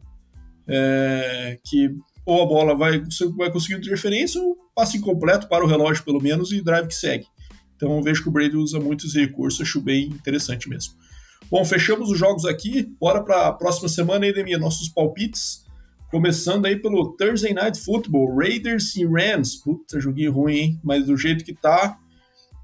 É, que ou a bola vai, vai conseguir interferência ou passe incompleto para o relógio, pelo menos, e drive que segue. Então vejo que o Brady usa muito esse recurso, acho bem interessante mesmo. Bom, fechamos os jogos aqui. Bora para a próxima semana, Edemir, nossos palpites. Começando aí pelo Thursday Night Football, Raiders e Rams. Puta, joguinho ruim, hein? Mas do jeito que tá,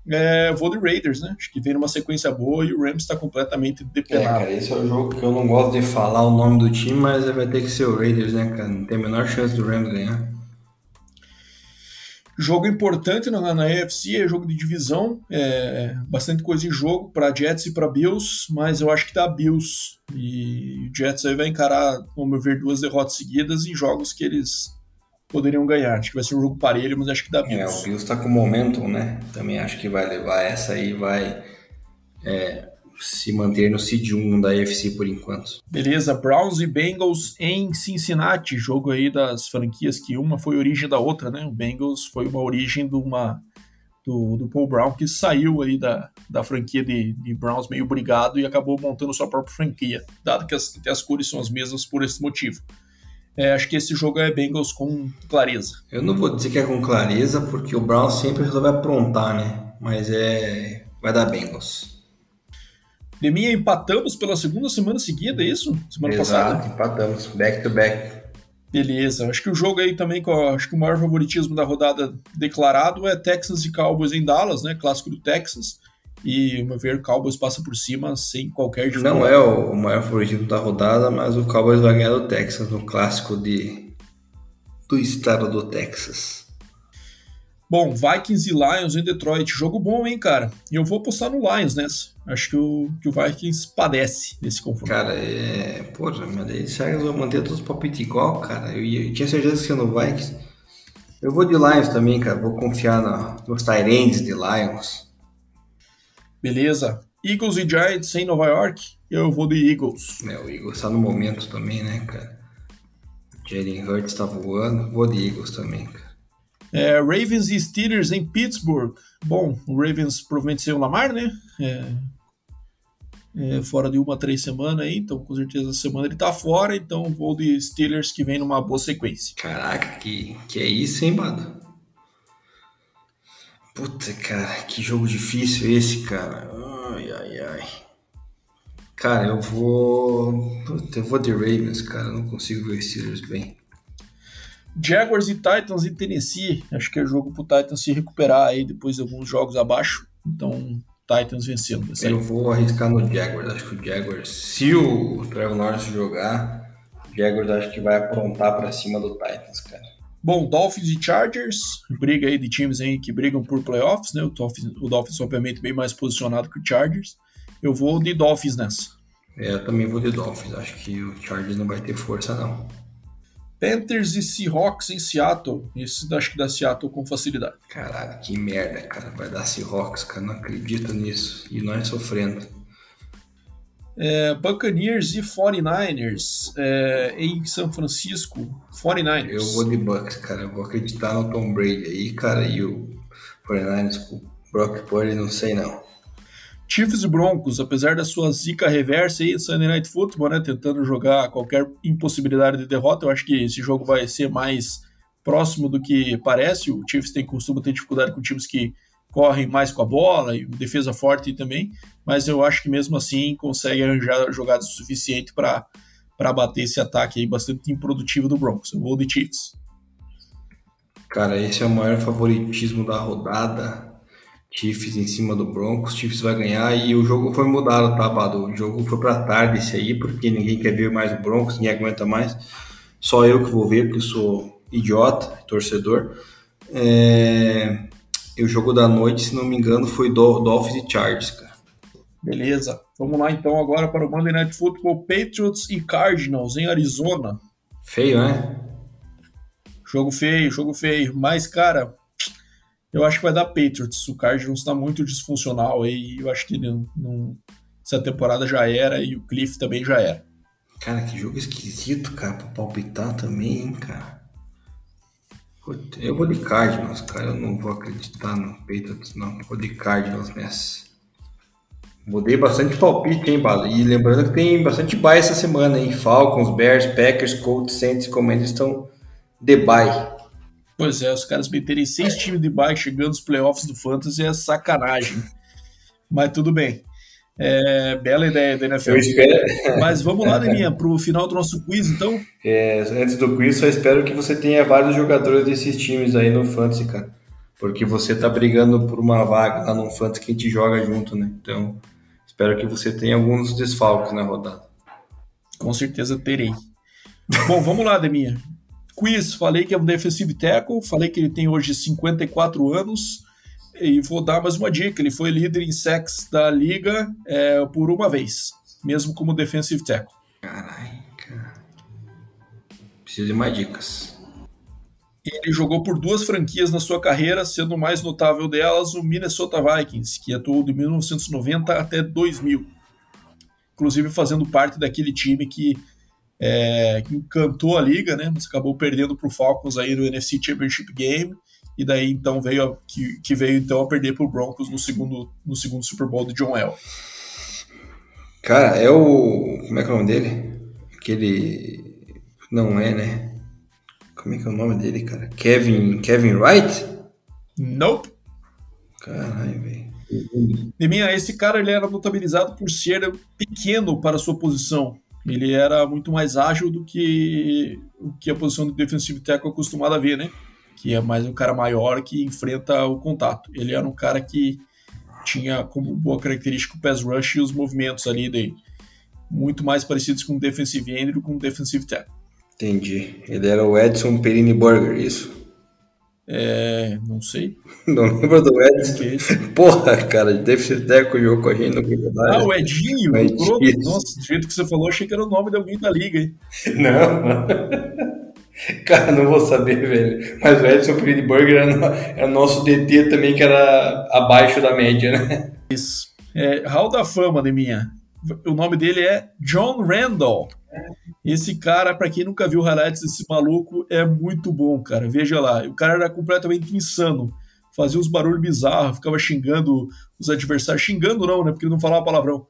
é, vou de Raiders, né? Acho que vem numa sequência boa e o Rams está completamente depenado. É, cara, esse é o jogo que eu não gosto de falar o nome do time, mas vai ter que ser o Raiders, né, cara? Não tem a menor chance do Rams ganhar. Jogo importante na, na AFC, é jogo de divisão, é, bastante coisa em jogo para Jets e para Bills, mas eu acho que dá Bills. E o Jets aí vai encarar, ao meu ver, duas derrotas seguidas em jogos que eles poderiam ganhar. Acho que vai ser um jogo parelho, mas acho que dá Bills. É, o Bills está com momentum, né? Também acho que vai levar essa aí, vai é, se manter no seed 1 da AFC por enquanto. Beleza, Browns e Bengals em Cincinnati, jogo aí das franquias que uma foi origem da outra, né? O Bengals foi uma origem de uma do, do Paul Brown que saiu aí da, da franquia de, de Browns meio brigado e acabou montando sua própria franquia, dado que as, as cores são as mesmas por esse motivo. É, acho que esse jogo é Bengals com clareza. Eu não vou dizer que é com clareza, porque o Browns sempre resolve aprontar, né? Mas é. Vai dar Bengals. Deminha, empatamos pela segunda semana seguida, é isso? Semana Exato, passada? empatamos, back to back. Beleza, acho que o jogo aí também, acho que o maior favoritismo da rodada declarado é Texas e Cowboys em Dallas, né? Clássico do Texas. E, meu ver, o Cowboys passa por cima sem qualquer dificuldade. Não é o maior favoritismo da rodada, mas o Cowboys vai ganhar do Texas no clássico de do estado do Texas. Bom, Vikings e Lions em Detroit. Jogo bom, hein, cara? E eu vou apostar no Lions nessa. Acho que o, que o Vikings padece nesse confronto. Cara, é. Porra, mas aí será que eles vão manter todos os palpites igual, cara? Eu, eu, tinha certeza que ia no Vikings. Eu vou de Lions também, cara. Vou confiar na, nos Tyrands de Lions. Beleza. Eagles e Giants em Nova York. Eu vou de Eagles. É, o Eagles tá no momento também, né, cara? Jalen Hurts tá voando. Vou de Eagles também, cara. É, Ravens e Steelers em Pittsburgh. Bom, o Ravens provavelmente sem o Lamar, né? É, é, fora de uma, três semanas aí, então com certeza essa semana ele tá fora, então vou de Steelers que vem numa boa sequência. Caraca, que, que é isso, hein, mano? Puta, cara, que jogo difícil esse, cara. Ai, ai, ai. Cara, eu vou. Puta, eu vou de Ravens, cara. Não consigo ver Steelers bem. Jaguars e Titans em Tennessee. Acho que é jogo pro Titans se recuperar aí depois de alguns jogos abaixo. Então, Titans vencendo. Eu vou arriscar no Jaguars. Acho que o Jaguars, se o Trevor Lawrence jogar, o Jaguars acho que vai aprontar para cima do Titans, cara. Bom, Dolphins e Chargers, briga aí de times aí que brigam por playoffs, né? O Dolphins, o Dolphins obviamente bem mais posicionado que o Chargers. Eu vou de Dolphins nessa. É, eu também vou de Dolphins. Acho que o Chargers não vai ter força não. Panthers e Seahawks em Seattle. Isso acho que dá Seattle com facilidade. Caralho, que merda, cara. Vai dar Seahawks, cara. Não acredito nisso. E nós sofrendo. É, Buccaneers e 49ers é, em São Francisco. 49ers. Eu vou de Bucks, cara. Eu vou acreditar no Tom Brady aí, cara. E o 49ers com o Brock Purdy, não sei não. Chiefs e Broncos, apesar da sua zica reversa aí Sunday Night Football, né, tentando jogar qualquer impossibilidade de derrota, eu acho que esse jogo vai ser mais próximo do que parece. O Chiefs tem costuma ter dificuldade com times que correm mais com a bola e defesa forte também, mas eu acho que mesmo assim consegue arranjar jogadas o suficiente para para bater esse ataque aí bastante improdutivo do Broncos. Eu vou de Chiefs. Cara, esse é o maior favoritismo da rodada. Chiefs em cima do Broncos, Chiefs vai ganhar e o jogo foi mudado, tá, Bado? O jogo foi para tarde esse aí, porque ninguém quer ver mais o Broncos, ninguém aguenta mais. Só eu que vou ver, porque eu sou idiota, torcedor. É... E o jogo da noite, se não me engano, foi do Dolphins e Chargers, cara. Beleza. Vamos lá então agora para o Monday Night Football Patriots e Cardinals em Arizona. Feio, né? Jogo feio, jogo feio. Mas, cara, eu acho que vai dar Patriots. O Cardinals está muito disfuncional aí. Eu acho que não, essa temporada já era e o Cliff também já era. Cara, que jogo esquisito, cara, pra palpitar também, hein, cara. Eu vou de Cardinals, cara. Eu não vou acreditar no Patriots, não. Vou de Cardinals nessa. Mudei bastante palpite, hein, Bala? E lembrando que tem bastante bye essa semana, hein? Falcons, Bears, Packers, Colts, Saints e Commanders estão de bye. Pois é, os caras meterem seis times de bye chegando nos playoffs do Fantasy é sacanagem. Mas tudo bem. É, bela ideia da NFL. Eu espero. Mas vamos lá, Neminha, para o final do nosso quiz, então. É, antes do quiz, só espero que você tenha vários jogadores desses times aí no Fantasy, cara. Porque você tá brigando por uma vaga lá no Fantasy que a gente joga junto, né? Então, espero que você tenha alguns desfalques na rodada. Com certeza terei. Bom, vamos lá, Deminha. Quiz, falei que é um defensive tackle, falei que ele tem hoje 54 anos. E vou dar mais uma dica: ele foi líder em sacks da liga é, por uma vez, mesmo como defensive tackle. Caralho, Preciso de mais dicas. Ele jogou por duas franquias na sua carreira, sendo o mais notável delas o Minnesota Vikings, que atuou de 1990 até 2000. Inclusive fazendo parte daquele time que, é, que encantou a liga, né? Mas acabou perdendo para o Falcons aí no NFC Championship Game e daí então veio a, que, que veio então a perder para o Broncos no segundo, no segundo Super Bowl de John Elway. Cara, é o. Como é que é o nome dele? Aquele. Não é, né? Como é que é o nome dele, cara? Kevin. Kevin Wright? Nope. Caralho, velho. minha, esse cara ele era notabilizado por ser pequeno para a sua posição. Ele era muito mais ágil do que o que a posição de defensive tackle é acostumada a ver, né? que é mais um cara maior que enfrenta o contato. Ele era um cara que tinha como boa característica o pass rush e os movimentos ali dele, muito mais parecidos com o defensive end do que com o defensive tackle. Entendi. Ele era o Edson Perini Burger, isso? É, não sei. Não lembro do Edson? É Porra, cara, jogou com a gente no campeonato. Ah, o Edinho? O Edinho. Nossa, do jeito que você falou, achei que era o nome de alguém da liga, hein? Não. Cara, não vou saber, velho. Mas o Edson Friedberger era, era nosso DT também, que era abaixo da média, né? Isso. É, Hall da Fama de minha. O nome dele é John Randall. Esse cara, para quem nunca viu highlights desse maluco, é muito bom, cara. Veja lá. O cara era completamente insano. Fazia uns barulhos bizarros, ficava xingando os adversários. Xingando não, né? Porque ele não falava palavrão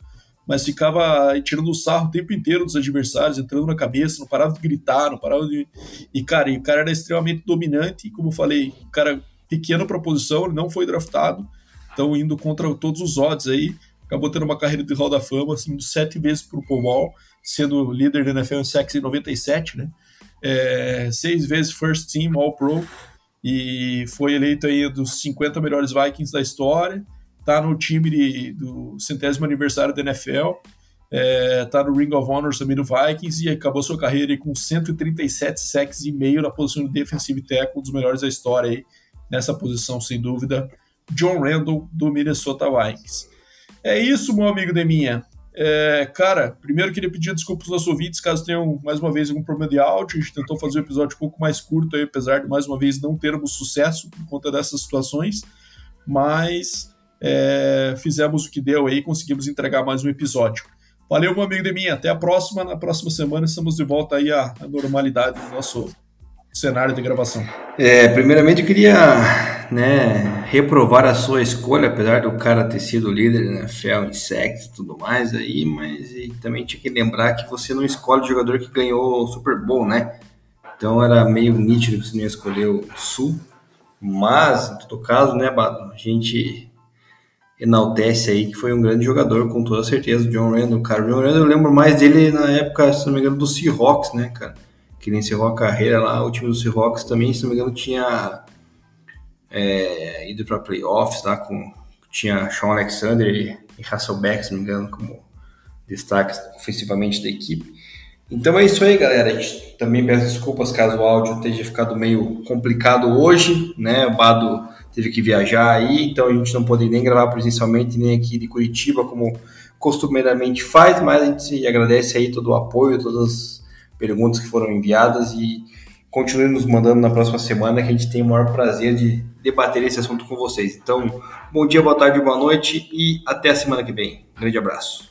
mas ficava tirando o sarro o tempo inteiro dos adversários, entrando na cabeça, não parava de gritar, não parava de. E, cara, e o cara era extremamente dominante, e como eu falei, o cara pequeno para a posição, ele não foi draftado, então indo contra todos os odds aí, acabou tendo uma carreira de Hall da Fama, assim, sete vezes Pro Bowl, sendo líder da NFL em sacks em 97, né? É, seis vezes First Team All Pro, e foi eleito aí dos 50 melhores Vikings da história tá no time de, do centésimo aniversário da NFL, é, tá no Ring of Honor também no Vikings e acabou sua carreira com 137 sacks e meio na posição de defensive tackle, um dos melhores da história aí, nessa posição, sem dúvida, John Randall, do Minnesota Vikings. É isso, meu amigo Deminha. É, cara, primeiro queria pedir desculpas aos nossos ouvintes, caso tenham mais uma vez algum problema de áudio. A gente tentou fazer um episódio um pouco mais curto aí, apesar de mais uma vez não termos sucesso por conta dessas situações. Mas é, fizemos o que deu aí, conseguimos entregar mais um episódio. Valeu, meu amigo de mim. Até a próxima. Na próxima semana estamos de volta aí à, à normalidade do nosso cenário de gravação. É, primeiramente eu queria né, reprovar a sua escolha, apesar do cara ter sido líder na NFL em sacks e tudo mais aí, mas também tinha que lembrar que você não escolhe o jogador que ganhou o Super Bowl, né? Então era meio nítido que você não ia escolher o Sul, mas, em todo caso, né, Bado, a gente enaltece aí que foi um grande jogador, com toda certeza, o John Randall. Cara, o John Randall eu lembro mais dele na época, se não me engano, do Seahawks, né, cara? Que encerrou a carreira lá, o time do Seahawks também, se não me engano, tinha é, ido para playoffs lá com tinha Sean Alexander e, e Hasselbeck, se não me engano, como destaques ofensivamente da equipe. Então é isso aí, galera. A gente também peço desculpas caso o áudio tenha ficado meio complicado hoje, né? O Bado teve que viajar aí, então a gente não pôde nem gravar presencialmente, nem aqui de Curitiba, como costumeiramente faz, mas a gente agradece aí todo o apoio, todas as perguntas que foram enviadas e continue nos mandando na próxima semana, que a gente tem o maior prazer de debater esse assunto com vocês. Então, bom dia, boa tarde, boa noite e até a semana que vem. grande abraço.